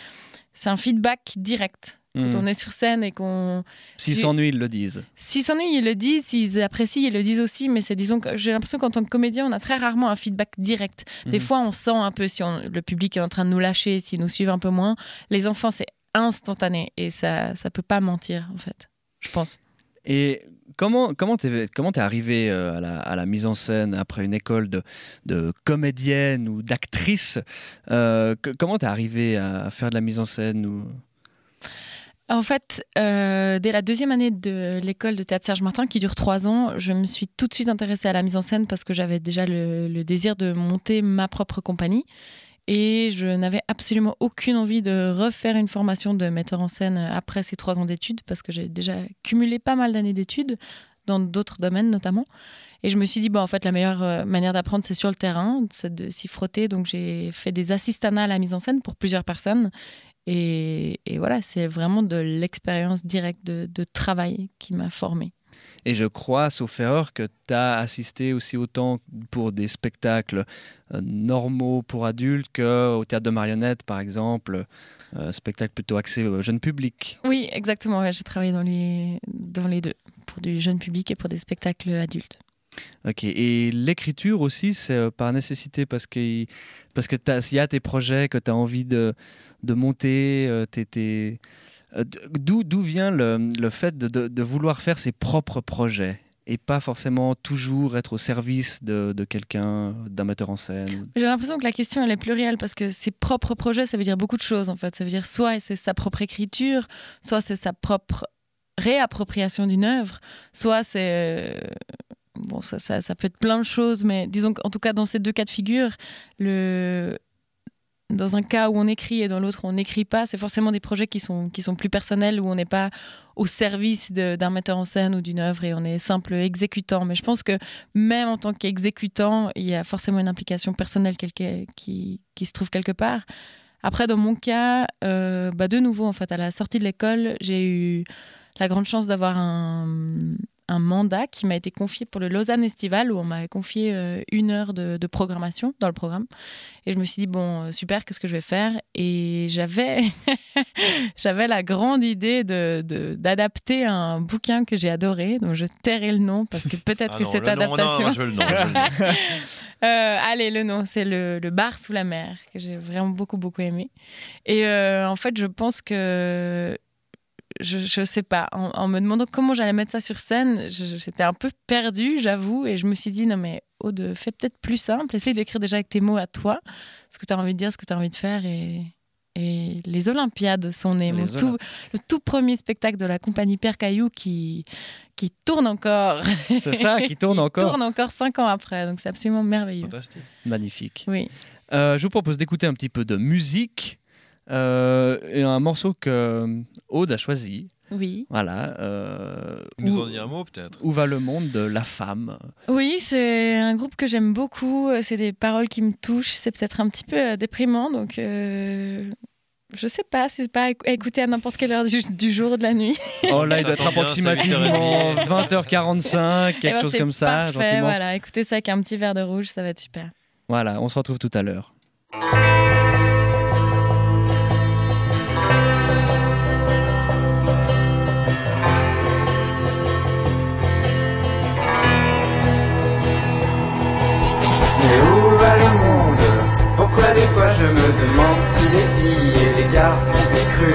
c'est un feedback direct. Quand Mm. on est sur scène et qu'on S'ils s'ennuient, ils le disent. S'ils s'ennuient, ils le disent. S'ils apprécient, ils le disent aussi. Mais c'est, disons, que j'ai l'impression qu'en tant que comédien, on a très rarement un feedback direct. Des Mhm. fois, on sent un peu si on- le public est en train de nous lâcher, s'ils nous suivent un peu moins. Les enfants, c'est instantané et ça, ça peut pas mentir, en fait. Je pense. Et comment comment t'es comment t'es arrivé euh, à la, à la mise en scène après une école de, de comédienne ou d'actrice euh, Comment t'es arrivé à faire de la mise en scène ou... En fait, euh, dès la deuxième année de l'école de théâtre Serge Martin, qui dure trois ans, je me suis tout de suite intéressée à la mise en scène parce que j'avais déjà le, désir de monter ma propre compagnie. Et je n'avais absolument aucune envie de refaire une formation de metteur en scène après ces trois ans d'études parce que j'ai déjà cumulé pas mal d'années d'études dans d'autres domaines notamment. Et je me suis dit, bon, en fait, la meilleure euh, manière d'apprendre, c'est sur le terrain, c'est de s'y frotter. Donc, j'ai fait des assistanats à la mise en scène pour plusieurs personnes. Et, et voilà, c'est vraiment de l'expérience directe de, de travail qui m'a formée. Et je crois, sauf erreur, que tu as assisté aussi autant pour des spectacles euh, normaux pour adultes qu'au théâtre de marionnettes, par exemple, euh, spectacle plutôt axé au jeune public. Oui, exactement. ouais, j'ai travaillé dans les, dans les deux, pour du jeune public et pour des spectacles adultes. Ok, et l'écriture aussi, c'est euh, par nécessité parce qu'il parce que y a tes projets que tu as envie de, de monter. euh, euh, D'où d'où vient le, le fait de, de- vouloir faire ses propres projets et pas forcément toujours être au service de, de quelqu'un, d'un metteur en scène J'ai l'impression que la question, elle est plurielle parce que ses propres projets, ça veut dire beaucoup de choses en fait. Ça veut dire soit c'est sa propre écriture, soit c'est sa propre réappropriation d'une œuvre, soit c'est. euh, Bon, ça, ça, ça peut être plein de choses, mais disons qu'en tout cas, dans ces deux cas de figure, le... dans un cas où on écrit et dans l'autre où on n'écrit pas, c'est forcément des projets qui sont, qui sont plus personnels, où on n'est pas au service d'un metteur en scène ou d'une œuvre et on est simple exécutant. Mais je pense que même en tant qu'exécutant, il y a forcément une implication personnelle qui se trouve quelque part. Après, dans mon cas, euh, bah, de nouveau, en fait, à la sortie de l'école, j'ai eu la grande chance d'avoir un, un mandat qui m'a été confié pour le Lausanne Estival, où on m'avait confié euh, une heure de, de programmation dans le programme. Et je me suis dit, bon, euh, super, qu'est-ce que je vais faire? Et j'avais j'avais la grande idée de- d'adapter un bouquin que j'ai adoré, dont je tairai le nom, parce que peut-être Ah que non, cette adaptation... allez, le nom, c'est le, le bar sous la mer, que j'ai vraiment beaucoup, beaucoup aimé. Et euh, en fait, je pense que. Je, je sais pas, en, en me demandant comment j'allais mettre ça sur scène, j'étais un peu perdue, j'avoue, et je me suis dit, non mais Aude, fais peut-être plus simple, essaye d'écrire déjà avec tes mots à toi, ce que tu as envie de dire, ce que tu as envie de faire, et, et les Olympiades sont nées. Les Mon tout, le tout premier spectacle de la compagnie Père Caillou qui, qui tourne encore. C'est ça, qui tourne encore. tourne encore cinq ans après, donc c'est absolument merveilleux. Fantastique. Magnifique. Oui. Euh, je vous propose d'écouter un petit peu de musique euh, et un morceau que Aude a choisi. Oui. Voilà. euh, Vous nous où, en dire un mot peut-être où va le monde de la femme Oui, c'est un groupe que j'aime beaucoup. Euh, C'est des paroles qui me touchent. C'est peut-être un petit peu euh, déprimant, donc euh, je sais pas. C'est pas à éc- à écouter à n'importe quelle heure du, du jour ou de la nuit. Oh là, il doit être approximativement 8h30. 20h45, Eh quelque ben, chose comme ça, parfait, gentiment. Voilà, écoutez ça avec un petit verre de rouge, ça va être super. Voilà, on se retrouve tout à l'heure.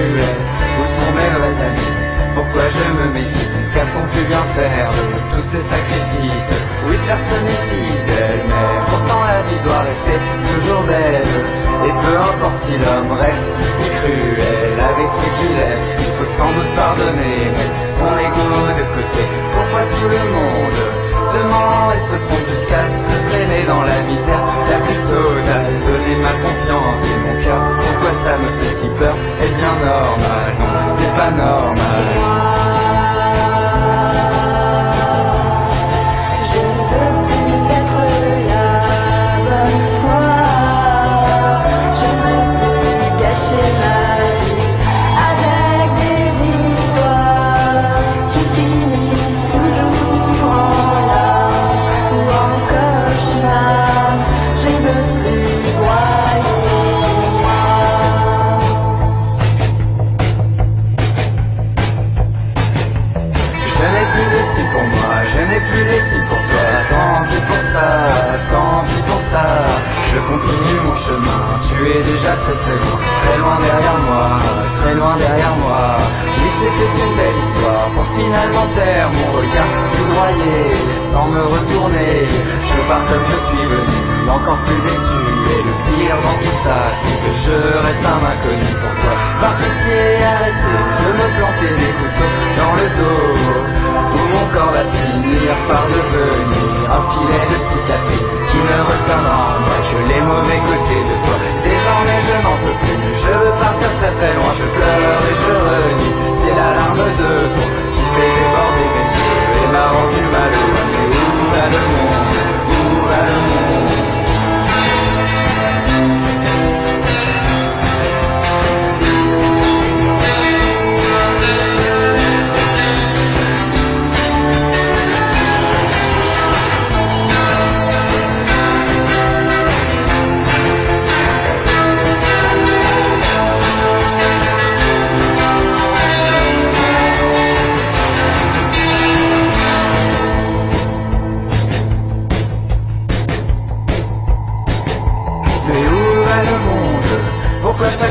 Où sont mes vrais amis Pourquoi je me méfie Qu'a-t-on pu bien faire de tous ces sacrifices Oui, personne n'est fidèle, mais pourtant la vie doit rester toujours belle. Et peu importe si l'homme reste si cruel avec ce qu'il est Il faut sans doute pardonner, mettre son ego de côté. Pourquoi tout le monde se ment et se trompe jusqu'à se traîner dans la misère La plus totale, ma confiance et mon cœur. Pourquoi ça me fait si peur? Est-ce bien normal? Non, c'est pas normal tu es déjà très très loin Très loin derrière moi, très loin derrière moi. Oui c'était une belle histoire pour finalement taire mon regard foudroyé Sans me retourner, je pars comme je suis venu Encore plus déçu et le pire dans tout ça C'est que je reste un inconnu. Pour toi Par pitié arrêtez de me planter des couteaux dans le dos Où mon corps va finir par devenir un filet de cicatrices Qui ne retiendra. En moi que les mauvais côtés de toi. Désormais je n'en peux plus, je veux partir très très loin. Je pleure et je renie, c'est la larme de toi Qui fait déborder mes yeux et m'a rendu malheureux. Mais où va le monde? Où va le monde?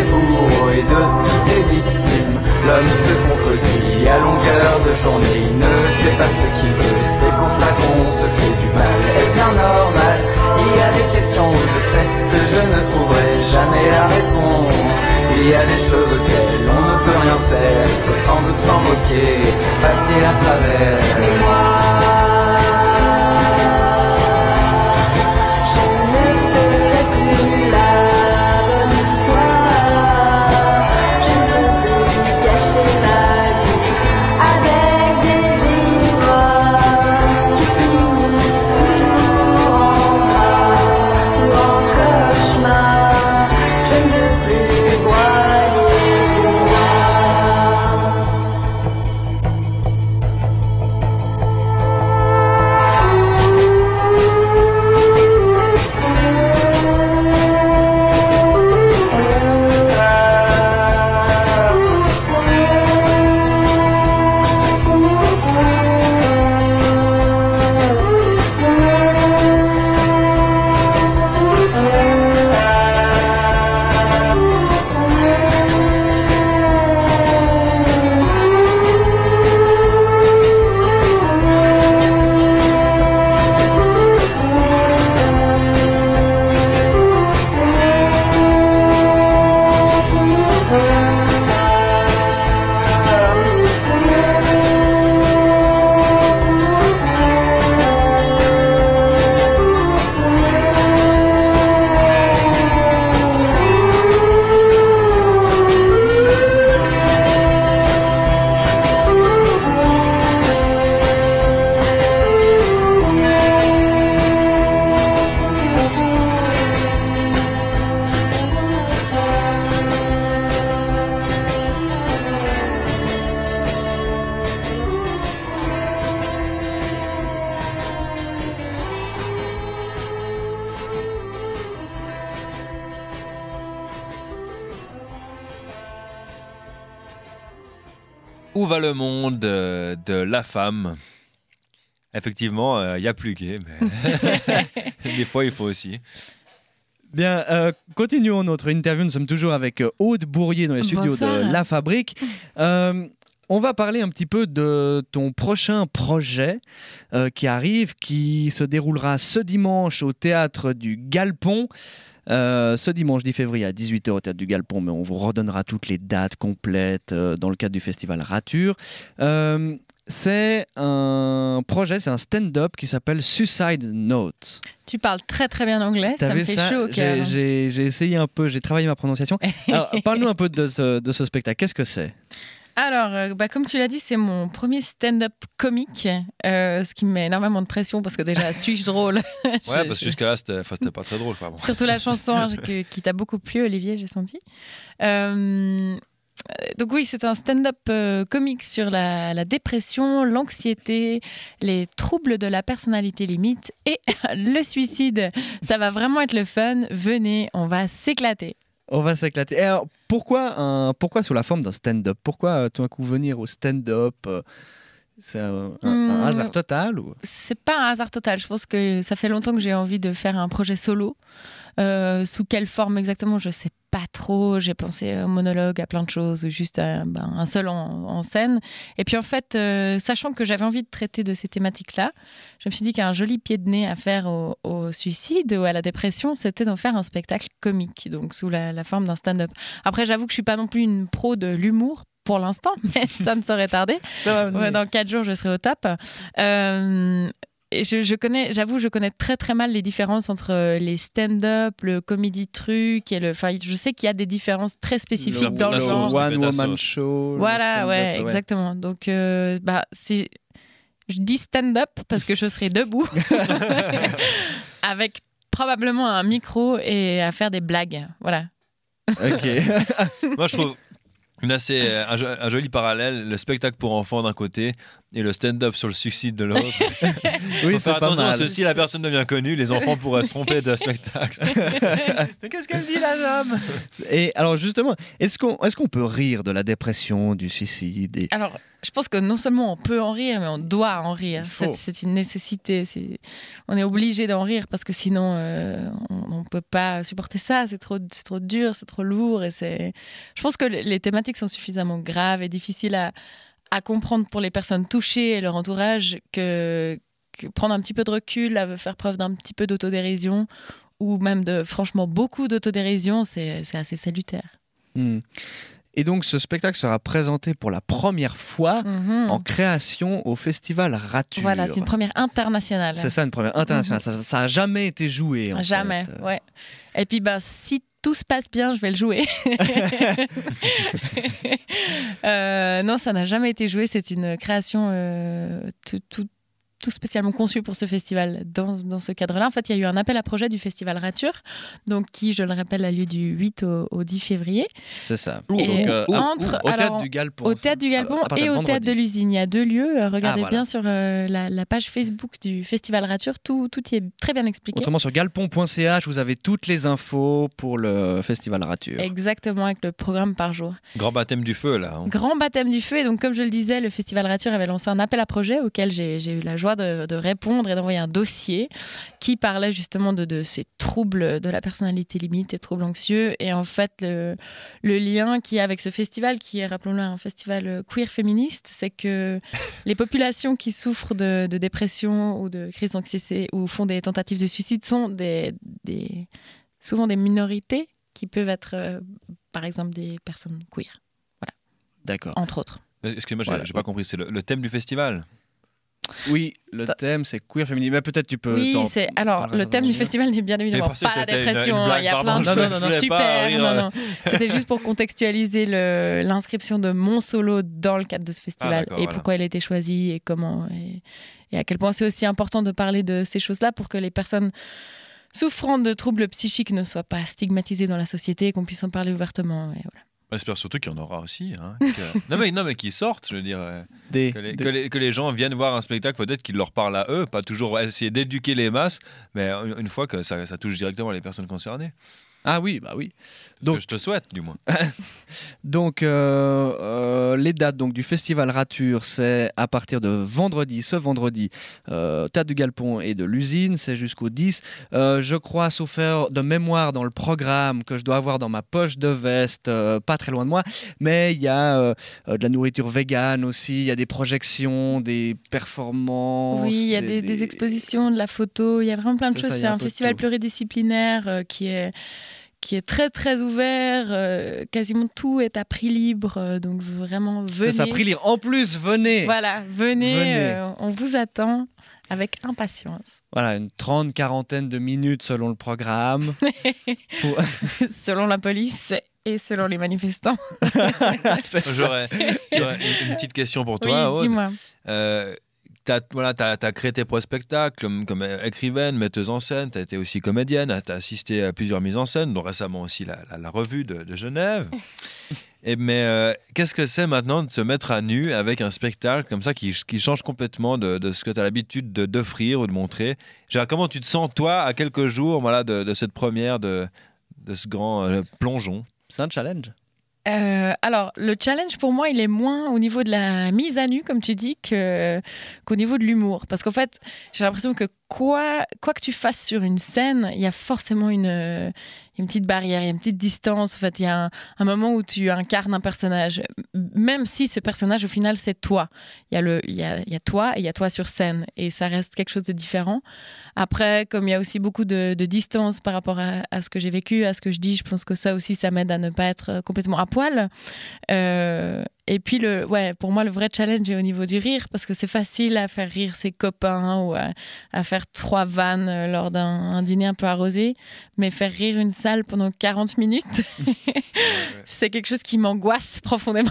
bourreaux et de toutes ces victimes. L'homme se contredit à longueur de journée. Il ne sait pas ce qu'il veut. C'est pour ça qu'on se fait du mal. Est-ce bien normal? Il y a des questions. Où je sais que je ne trouverai jamais la réponse. Il y a des choses auxquelles on ne peut rien faire. Faut sans doute s'en moquer. Passer à travers Où va le monde euh, de la femme? Effectivement, il n'y a plus gay, mais des fois, il faut aussi. Bien, euh, continuons notre interview. Nous sommes toujours avec euh, Aude Bourrier dans les studios Bonsoir. de La Fabrique. Euh, on va parler un petit peu de ton prochain projet euh, qui arrive, qui se déroulera ce dimanche au théâtre du Galpon. Euh, ce dimanche 10 février à 18h au théâtre du Galpon, mais on vous redonnera toutes les dates complètes euh, dans le cadre du festival Rature. Euh, c'est un projet, c'est un stand-up qui s'appelle Suicide Note. Tu parles très très bien anglais, ça me fait ça chaud au cœur. J'ai- essayé un peu, j'ai travaillé ma prononciation. Parle-nous un peu de ce, de ce spectacle. Qu'est-ce que c'est? Alors, euh, bah, comme tu l'as dit, c'est mon premier stand-up comique, euh, ce qui me met énormément de pression parce que déjà, suis-je drôle? Ouais, Je- parce que je- jusqu'à là, c'était pas très drôle. bon. Surtout la chanson hein, que- qui t'a beaucoup plu, Olivier, j'ai senti. Euh, donc oui, c'est un stand-up euh, comique sur la, la dépression, l'anxiété, les troubles de la personnalité limite et le suicide. Ça va vraiment être le fun. Venez, on va s'éclater. On va s'éclater. Alors, pourquoi, un, pourquoi sous la forme d'un stand-up? Pourquoi euh, tout d'un coup venir au stand-up euh, C'est un, un- un Hmm. hasard total ou... C'est pas un hasard total. Je pense que ça fait longtemps que j'ai envie de faire un projet solo. Euh, sous quelle forme exactement, je sais pas trop. J'ai pensé au monologue, à plein de choses, ou juste à, ben, un seul en, en scène. Et puis en fait, euh, sachant que j'avais envie de traiter de ces thématiques-là, je me suis dit qu'un joli pied de nez à faire au, au suicide ou à la dépression, c'était d'en faire un spectacle comique, donc sous la, la forme d'un stand-up. Après, j'avoue que je suis pas non plus une pro de l'humour. Pour l'instant, mais ça ne saurait tarder. Ouais, dans quatre jours, je serai au top. Euh, et je, je connais, j'avoue, je connais très très mal les différences entre euh, les stand-up, le comédie truc et le. Enfin, je sais qu'il y a des différences très spécifiques Le- dans le genre. One Woman. Show. Voilà, ouais, exactement. Donc, euh, bah, si je dis stand-up parce que je serai debout avec probablement un micro et à faire des blagues. Voilà. Ok. Moi, je trouve une assez, euh, un joli parallèle le spectacle pour enfants d'un côté et le stand-up sur le suicide de l'autre. oui, Faut c'est faire pas attention, mal. que si la personne devient connue, les enfants pourraient se tromper de spectacle. Qu'est-ce qu'elle dit, la dame? Et alors justement, est-ce qu'on est qu'on peut rire de la dépression, du suicide et... Alors, je pense que non seulement on peut en rire, mais on doit en rire. C'est une nécessité. On est obligé d'en rire parce que sinon, euh, on ne peut pas supporter ça. C'est trop, c'est trop dur, c'est trop lourd. Et c'est. Je pense que les thématiques sont suffisamment graves et difficiles à, à comprendre pour les personnes touchées et leur entourage que, que prendre un petit peu de recul, à faire preuve d'un petit peu d'autodérision ou même de franchement beaucoup d'autodérision, c'est assez salutaire. Hmm. Et donc ce spectacle sera présenté pour la première fois Mhm. en création au festival Rature. Voilà, c'est une première internationale. C'est ça, une première internationale. Ça, ça a jamais été joué. en Jamais, fait. ouais. Et puis, bah, si tout se passe bien, je vais le jouer. Euh, non, ça n'a jamais été joué. C'est une création euh, tout, tout- tout spécialement conçue pour ce festival dans, dans ce cadre-là. En fait, il y a eu un appel à projet du festival Rature, donc qui, je le rappelle, a lieu du 8 au, au 10 février. C'est ça. Et Donc, euh, entre- au théâtre alors, du Galpon. Au théâtre du Galpon à partir et au théâtre de l'usine. Il y a deux lieux. Euh, Regardez Ah, voilà. bien sur euh, la, la page Facebook du festival Rature. Tout, tout y est très bien expliqué. Autrement, sur galpon.ch, vous avez toutes les infos pour le festival Rature. Exactement, avec le programme par jour. Grand baptême du feu, là. hein. Grand baptême du feu. Et donc, comme je le disais, le Festival Rature avait lancé un appel à projet auquel j'ai j'ai eu la joie de, de répondre et d'envoyer un dossier qui parlait justement de, de ces troubles de la personnalité limite et troubles anxieux. Et en fait, le, le lien qu'il y a avec ce festival, qui est, rappelons-le, un festival queer féministe, c'est que les populations qui souffrent de, de dépression ou de crise d'anxiété ou font des tentatives de suicide sont des, des- souvent des minorités qui peuvent être, euh, par exemple, des personnes queer, D'accord. entre autres. Excusez-moi, j'ai Voilà. pas compris. C'est le, le thème du festival? Oui, le Ça- thème c'est queer féminin. Mais peut-être tu peux. Oui, c'est alors le thème du festival n'est bien évidemment pas la dépression. Il y a plein de Super, rire. non, non. C'était juste pour contextualiser l'inscription de mon solo dans le cadre de ce festival Ah, d'accord, et voilà. pourquoi elle a été choisie et comment et, et à quel point c'est aussi important de parler de ces choses-là pour que les personnes souffrant de troubles psychiques ne soient pas stigmatisées dans la société et qu'on puisse en parler ouvertement. Et voilà. J'espère surtout qu'il y en aura aussi. hein, que- non, mais, non, mais qu'ils sortent, je veux dire. euh, Des- Que les, des- que les- que les gens viennent voir un spectacle, peut-être qu'il leur parle à eux, pas toujours essayer d'éduquer les masses, mais une, une fois que ça, ça touche directement les personnes concernées. Ah oui, bah oui. Ce Donc- que je te souhaite, du moins. Donc, euh, euh, les dates donc, du festival Rature, c'est à partir de vendredi, ce vendredi, euh, Théâtre du Galpon et de l'usine, c'est jusqu'au 10. Euh, je crois, sauf faire de mémoire dans le programme que je dois avoir dans ma poche de veste, euh, pas très loin de moi, mais il y a de la nourriture végane aussi, il y a des projections, des performances. Oui, il y a des, des expositions, de la photo, il y a vraiment plein de choses. C'est a un festival pluridisciplinaire euh, qui est qui est très très ouvert. euh, quasiment tout est à prix libre, euh, donc vraiment venez. C'est ça, prix lire. En plus, venez Voilà, venez, Venez. euh, on vous attend avec impatience. Voilà, une trente, quarantaine de minutes selon le programme. Pour- selon la police et selon les manifestants. J'aurais une, une petite question pour toi. oui, dis-moi. Euh, T'as voilà, créé tes propres spectacles comme, comme écrivaine, metteuse en scène, tu as été aussi comédienne, tu as assisté à plusieurs mises en scène, dont récemment aussi la, la- la revue de, de Genève. Et, mais euh, qu'est-ce que c'est maintenant de se mettre à nu avec un spectacle comme ça qui, qui change complètement de, de ce que tu as l'habitude de- d'offrir ou de montrer? Genre, Comment tu te sens, toi, à quelques jours voilà, de, de cette première, de, de ce grand euh, plongeon? C'est un challenge. Euh, alors, le challenge pour moi, il est moins au niveau de la mise à nu, comme tu dis, qu'au niveau de l'humour. Parce qu'en fait, j'ai l'impression que quoi, que tu fasses sur une scène, il y a forcément une, une petite barrière, il y a une petite distance. En fait, il y a un, moment où tu incarnes un personnage, même si ce personnage, au final, c'est toi. Il y, a le, il, y a, il y a toi et il y a toi sur scène. Et ça reste quelque chose de différent. Après, comme il y a aussi beaucoup de, distance par rapport à, ce que j'ai vécu, à ce que je dis, je pense que ça aussi, ça m'aide à ne pas être complètement à poil. Euh, et puis, le, ouais, pour moi, le vrai challenge est au niveau du rire, parce que c'est facile à faire rire ses copains ou à, à faire trois vannes euh, lors d'un un dîner un peu arrosé, mais faire rire une salle pendant 40 minutes, c'est quelque chose qui m'angoisse profondément.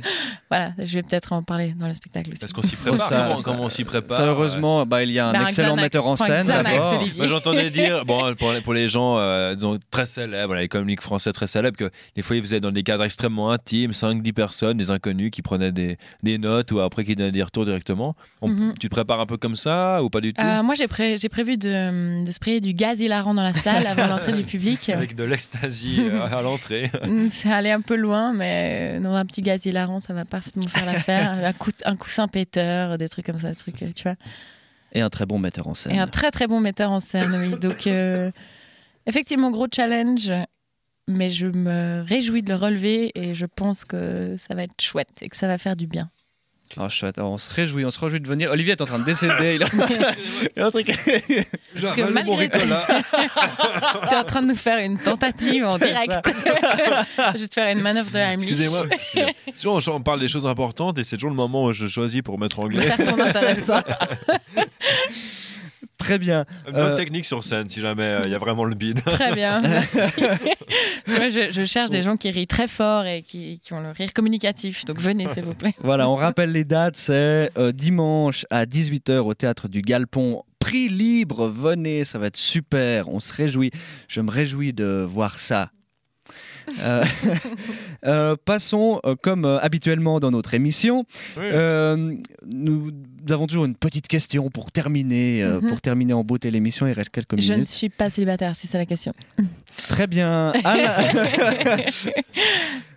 voilà, je vais peut-être en parler dans le spectacle aussi. Est-ce qu'on s'y prépare Ça- comment, ça- comment on s'y prépare Ça, heureusement, bah, il y a un Bah, un excellent Xanax, metteur en scène d'abord. Moi, j'entendais dire, bon, pour les, pour les gens euh, disons, très célèbres, voilà, les comiques français très célèbres, que des fois ils faisaient dans des cadres extrêmement intimes, 5-10 personnes, des inconnus qui prenaient des, des notes ou après qui donnaient des retours directement. On- Mhm. Tu te prépares un peu comme ça ou pas du tout Euh, moi, j'ai pré- j'ai prévu de, de sprayer du gaz hilarant dans la salle avant l'entrée du public. Avec de l'ecstasy euh, à l'entrée. Mm, C'est allé un peu loin, mais euh, non, un petit gaz hilarant, ça va parfaitement faire l'affaire. un, coup- un coussin péteur, des trucs comme ça, des trucs, euh, tu vois. Et un très bon metteur en scène. Et un très très bon metteur en scène, oui. Donc, euh, effectivement, gros challenge, mais je me réjouis de le relever et je pense que ça va être chouette et que ça va faire du bien. Oh, chouette. Alors, on se réjouit, on se réjouit de venir. Olivier est en train de décéder. il a- il y a un truc. Parce que malgré tu es en train de nous faire une tentative en direct. je vais te faire une manœuvre de Heimlich. Excusez-moi. excusez-moi. Toujours, on parle des choses importantes et c'est toujours le moment où je choisis pour mettre anglais. faire ton intéressant. Très bien. Une bonne Euh, technique sur scène si jamais euh, il y a vraiment le bide. Très bien. je, je cherche des gens qui rient très fort et qui, qui ont le rire communicatif. Donc venez, s'il vous plaît. Voilà, on rappelle les dates. C'est euh, dimanche à 18h au théâtre du Galpon. Prix libre, venez, ça va être super. On se réjouit. Je me réjouis de voir ça. Euh, euh, passons, euh, comme euh, habituellement dans notre émission, euh, nous avons toujours une petite question pour terminer, euh, Mhm. pour terminer en beauté l'émission. Il reste quelques Je ne minutes. suis pas célibataire, si c'est la question. Très bien. La-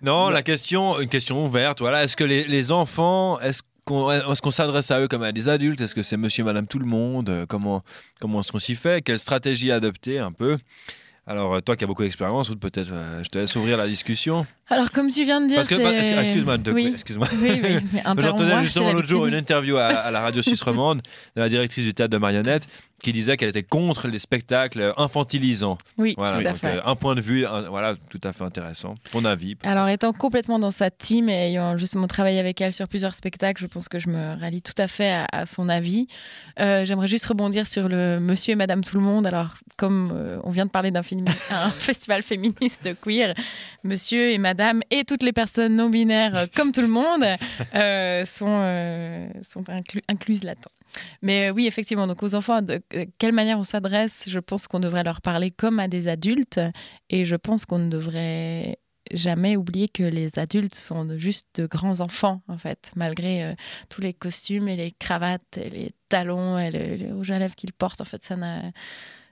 Non, la question, une question ouverte. Voilà, est-ce que les, les enfants, est-ce qu'on est-ce qu'on s'adresse à eux comme à des adultes? Est-ce que c'est Monsieur, Madame, tout le monde? Comment comment est-ce qu'on s'y fait? Quelle stratégie adopter un peu? Alors, euh, toi qui as beaucoup d'expérience, peut-être, euh, je te laisse ouvrir la discussion. Alors, comme tu viens de dire, Parce que, bah, excuse-moi, Oui. excuse-moi. Oui, oui, mais J'entendais justement l'autre jour une interview à, à la radio suisse romande de la directrice du théâtre de marionnette qui disait qu'elle était contre les spectacles infantilisants. Oui, Voilà, tout à donc, fait. euh, un point de vue, un- voilà, tout à fait intéressant. Ton avis Alors, étant complètement dans sa team et ayant justement travaillé avec elle sur plusieurs spectacles, je pense que je me rallie tout à fait à, à son avis. Euh, J'aimerais juste rebondir sur le Monsieur et Madame Tout le Monde. Alors, comme euh, on vient de parler d'un festival féministe queer, Monsieur et Madame et toutes les personnes non binaires, euh, comme tout le monde, euh, sont, euh, incluses là-dedans. Mais oui, effectivement, donc aux enfants, de quelle manière on s'adresse Je pense qu'on devrait leur parler comme à des adultes et je pense qu'on ne devrait jamais oublier que les adultes sont juste de grands enfants, en fait, malgré tous les costumes et les cravates et les talons et le, le rouge à lèvres qu'ils portent. En fait, ça n'a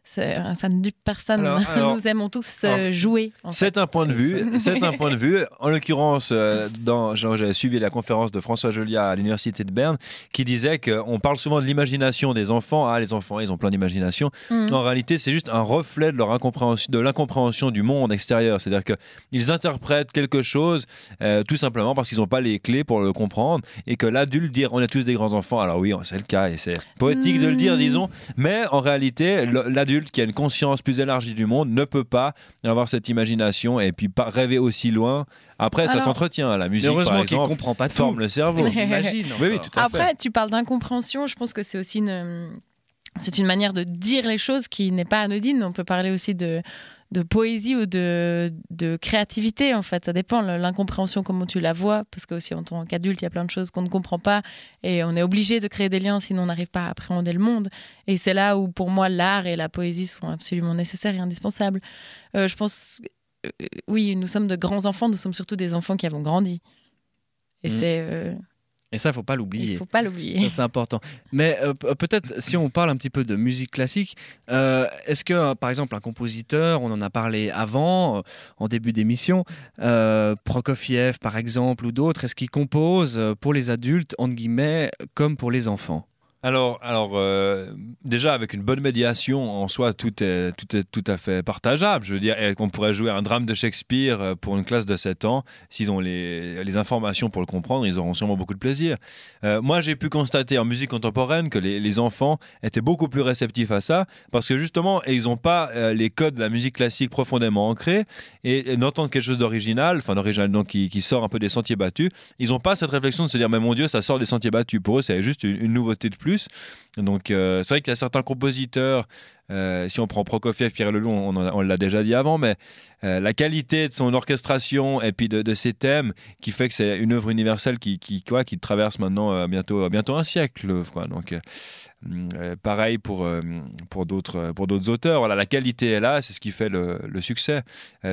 c'est- ça ne dupe personne. Alors- alors- Nous aimons tous euh, alors, jouer. C'est un point de vue. C'est un point de vue. En l'occurrence, euh, j'avais suivi la conférence de François Jolia à l'université de Berne, qui disait qu'on parle souvent de l'imagination des enfants. Ah, les enfants, ils ont plein d'imagination. Mm. En réalité, c'est juste un reflet de leur incompréhension, de l'incompréhension du monde extérieur. C'est-à-dire que ils interprètent quelque chose euh, tout simplement parce qu'ils n'ont pas les clés pour le comprendre et que l'adulte dire on est tous des grands enfants. Alors oui, c'est le cas et c'est poétique de le dire, Mm. disons. Mais en réalité, le- qui a une conscience plus élargie du monde ne peut pas avoir cette imagination et puis pas rêver aussi loin. Après, ça s'entretient. La musique, Heureusement par qu'il exemple, comprend pas tout. forme le cerveau. Imagine. Oui, oui, tout à fait. Après, tu parles d'incompréhension. Je pense que c'est aussi une, c'est une manière de dire les choses qui n'est pas anodine. On peut parler aussi de, de poésie ou de, de créativité, en fait. Ça dépend, l'incompréhension, comment tu la vois. Parce que aussi, en tant qu'adulte, il y a plein de choses qu'on ne comprend pas. Et on est obligé de créer des liens, sinon on n'arrive pas à appréhender le monde. Et c'est là où, pour moi, l'art et la poésie sont absolument nécessaires et indispensables. Euh, je pense, euh, oui, nous sommes de grands enfants. Nous sommes surtout des enfants qui avons grandi. Et Mhm. c'est... euh, Et ça, faut pas il l'oublier. faut pas l'oublier. C'est important. Mais euh, peut-être si on parle un petit peu de musique classique, euh, est-ce que euh, par exemple un compositeur, on en a parlé avant, euh, en début d'émission, Prokofiev par exemple ou d'autres, est-ce qu'ils composent euh, pour les adultes, entre guillemets, comme pour les enfants? Alors, alors euh, déjà, avec une bonne médiation, en soi, tout est, tout est tout à fait partageable. Je veux dire, qu'on pourrait jouer un drame de Shakespeare euh, pour une classe de 7 ans. S'ils ont les, informations pour le comprendre, ils auront sûrement beaucoup de plaisir. Euh, moi, j'ai pu constater en musique contemporaine que les, enfants étaient beaucoup plus réceptifs à ça, parce que justement, ils n'ont pas les codes de la musique classique profondément ancrés, et, d'entendre quelque chose d'original, enfin d'original donc qui, sort un peu des sentiers battus, ils n'ont pas cette réflexion de se dire, mais mon Dieu, ça sort des sentiers battus. Pour eux, c'est juste une nouveauté de plus. Donc, euh, c'est vrai qu'il y a certains compositeurs, euh, si on prend Prokofiev, Pierre Leloup, on, on l'a déjà dit avant, mais euh, la qualité de son orchestration et puis de, de ses thèmes qui fait que c'est une œuvre universelle qui, qui, quoi, qui traverse maintenant euh, bientôt, bientôt un siècle. l'œuvre. Donc, euh, pareil pour, pour d'autres auteurs. Voilà, la qualité est là, c'est ce qui fait le, le succès.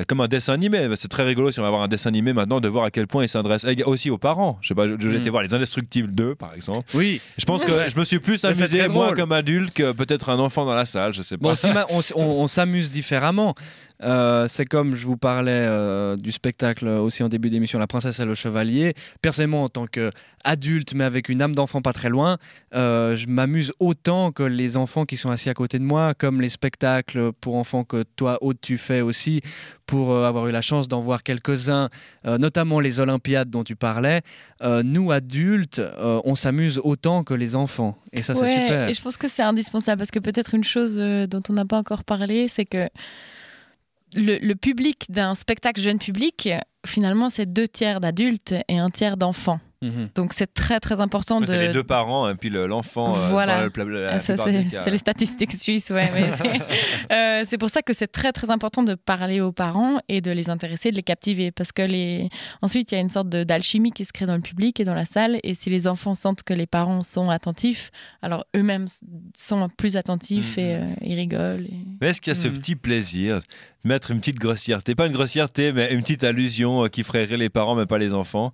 Comme un dessin animé, c'est très rigolo si on va avoir un dessin animé maintenant de voir à quel point il s'adresse aussi aux parents. Je sais pas, je- j'ai Mm. été voir les Indestructibles 2 par exemple. Oui. Je pense que je me suis plus amusé moi comme adulte que peut-être un enfant dans la salle, je sais pas. Bon, si ma- on, s- on- on s'amuse différemment. Euh, c'est comme je vous parlais euh, du spectacle aussi en début d'émission, La Princesse et le Chevalier. Personnellement, en tant qu'adulte, mais avec une âme d'enfant pas très loin, euh, je m'amuse autant que les enfants qui sont assis à côté de moi, comme les spectacles pour enfants que toi, Aude, tu fais aussi, pour avoir eu la chance d'en voir quelques-uns, notamment les Olympiades dont tu parlais. Nous, adultes, on s'amuse autant que les enfants. Et ça, c'est super. Et je pense que c'est indispensable parce que peut-être une chose dont on n'a pas encore parlé, c'est que le, public d'un spectacle jeune public, finalement, c'est deux tiers d'adultes et un tiers d'enfants. Mhm. Donc c'est très très important de. C'est les deux parents et puis le- l'enfant. euh, Voilà. Ah, c'est les statistiques suisses, ouais. c'est- Euh, c'est pour ça que c'est très très important de parler aux parents et de les intéresser, de les captiver, parce que les. Ensuite, il y a une sorte d'alchimie qui se crée dans le public et dans la salle, et si les enfants sentent que les parents sont attentifs, alors eux-mêmes sont plus attentifs Mhm. et euh, ils rigolent. et- Mais est-ce qu'il y a ce Mhm. petit plaisir de mettre une petite grossièreté? Pas une grossièreté, mais une petite allusion qui ferait rire les parents, mais pas les enfants?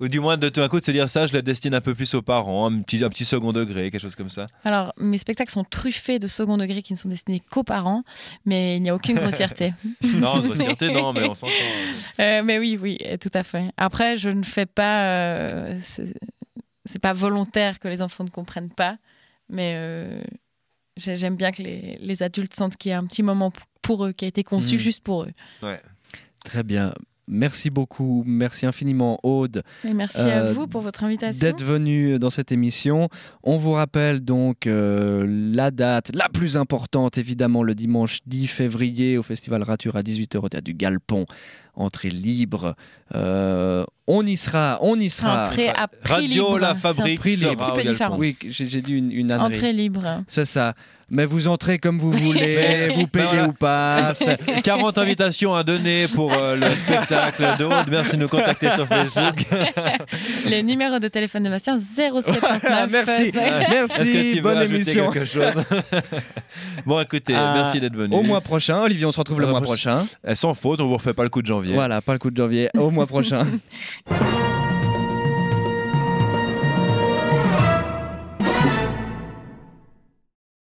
Ou du moins de tout d'un coup de se dire ça, je le destine un peu plus aux parents, un petit, un petit second degré, quelque chose comme ça. Alors, mes spectacles sont truffés de second degré qui ne sont destinés qu'aux parents, mais il n'y a aucune grossièreté. non, grossièreté, non, mais on s'entend. Euh, mais oui, oui, tout à fait. Après, je ne fais pas. euh, c'est pas volontaire que les enfants ne comprennent pas, mais euh, j'ai- j'aime bien que les, les adultes sentent qu'il y a un petit moment pour eux, qui a été conçu Mhm. juste pour eux. Très bien. Merci beaucoup. Merci infiniment, Aude, Et merci Euh, à vous pour votre invitation. d'être venue dans cette émission. On vous rappelle donc euh, la date la plus importante, évidemment, le dimanche 10 février au Festival Rature à 18h au Théâtre du Galpon. Entrée libre. Euh, on y sera. On y sera. Entrée à prix Radio libre. La C'est un Fabrique prix sera libre. Un petit peu différent. Oui, j'ai dit une, une. Entrée libre. C'est ça. Mais vous entrez comme vous voulez, vous payez voilà. ou pas. c'est- 40 invitations à donner pour euh, le spectacle d'Aude. Merci de nous contacter sur Facebook. Les numéros de téléphone de Bastien 079. Ah, merci. Est-ce que Merci. tu Bonne émission. quelque chose Bon, écoutez, merci d'être venu. Au mois prochain. Olivier, on se retrouve le la mois prochain. Eh, Sans faute, on vous refait pas le coup de janvier. Voilà, pas le coup de janvier. Au mois prochain.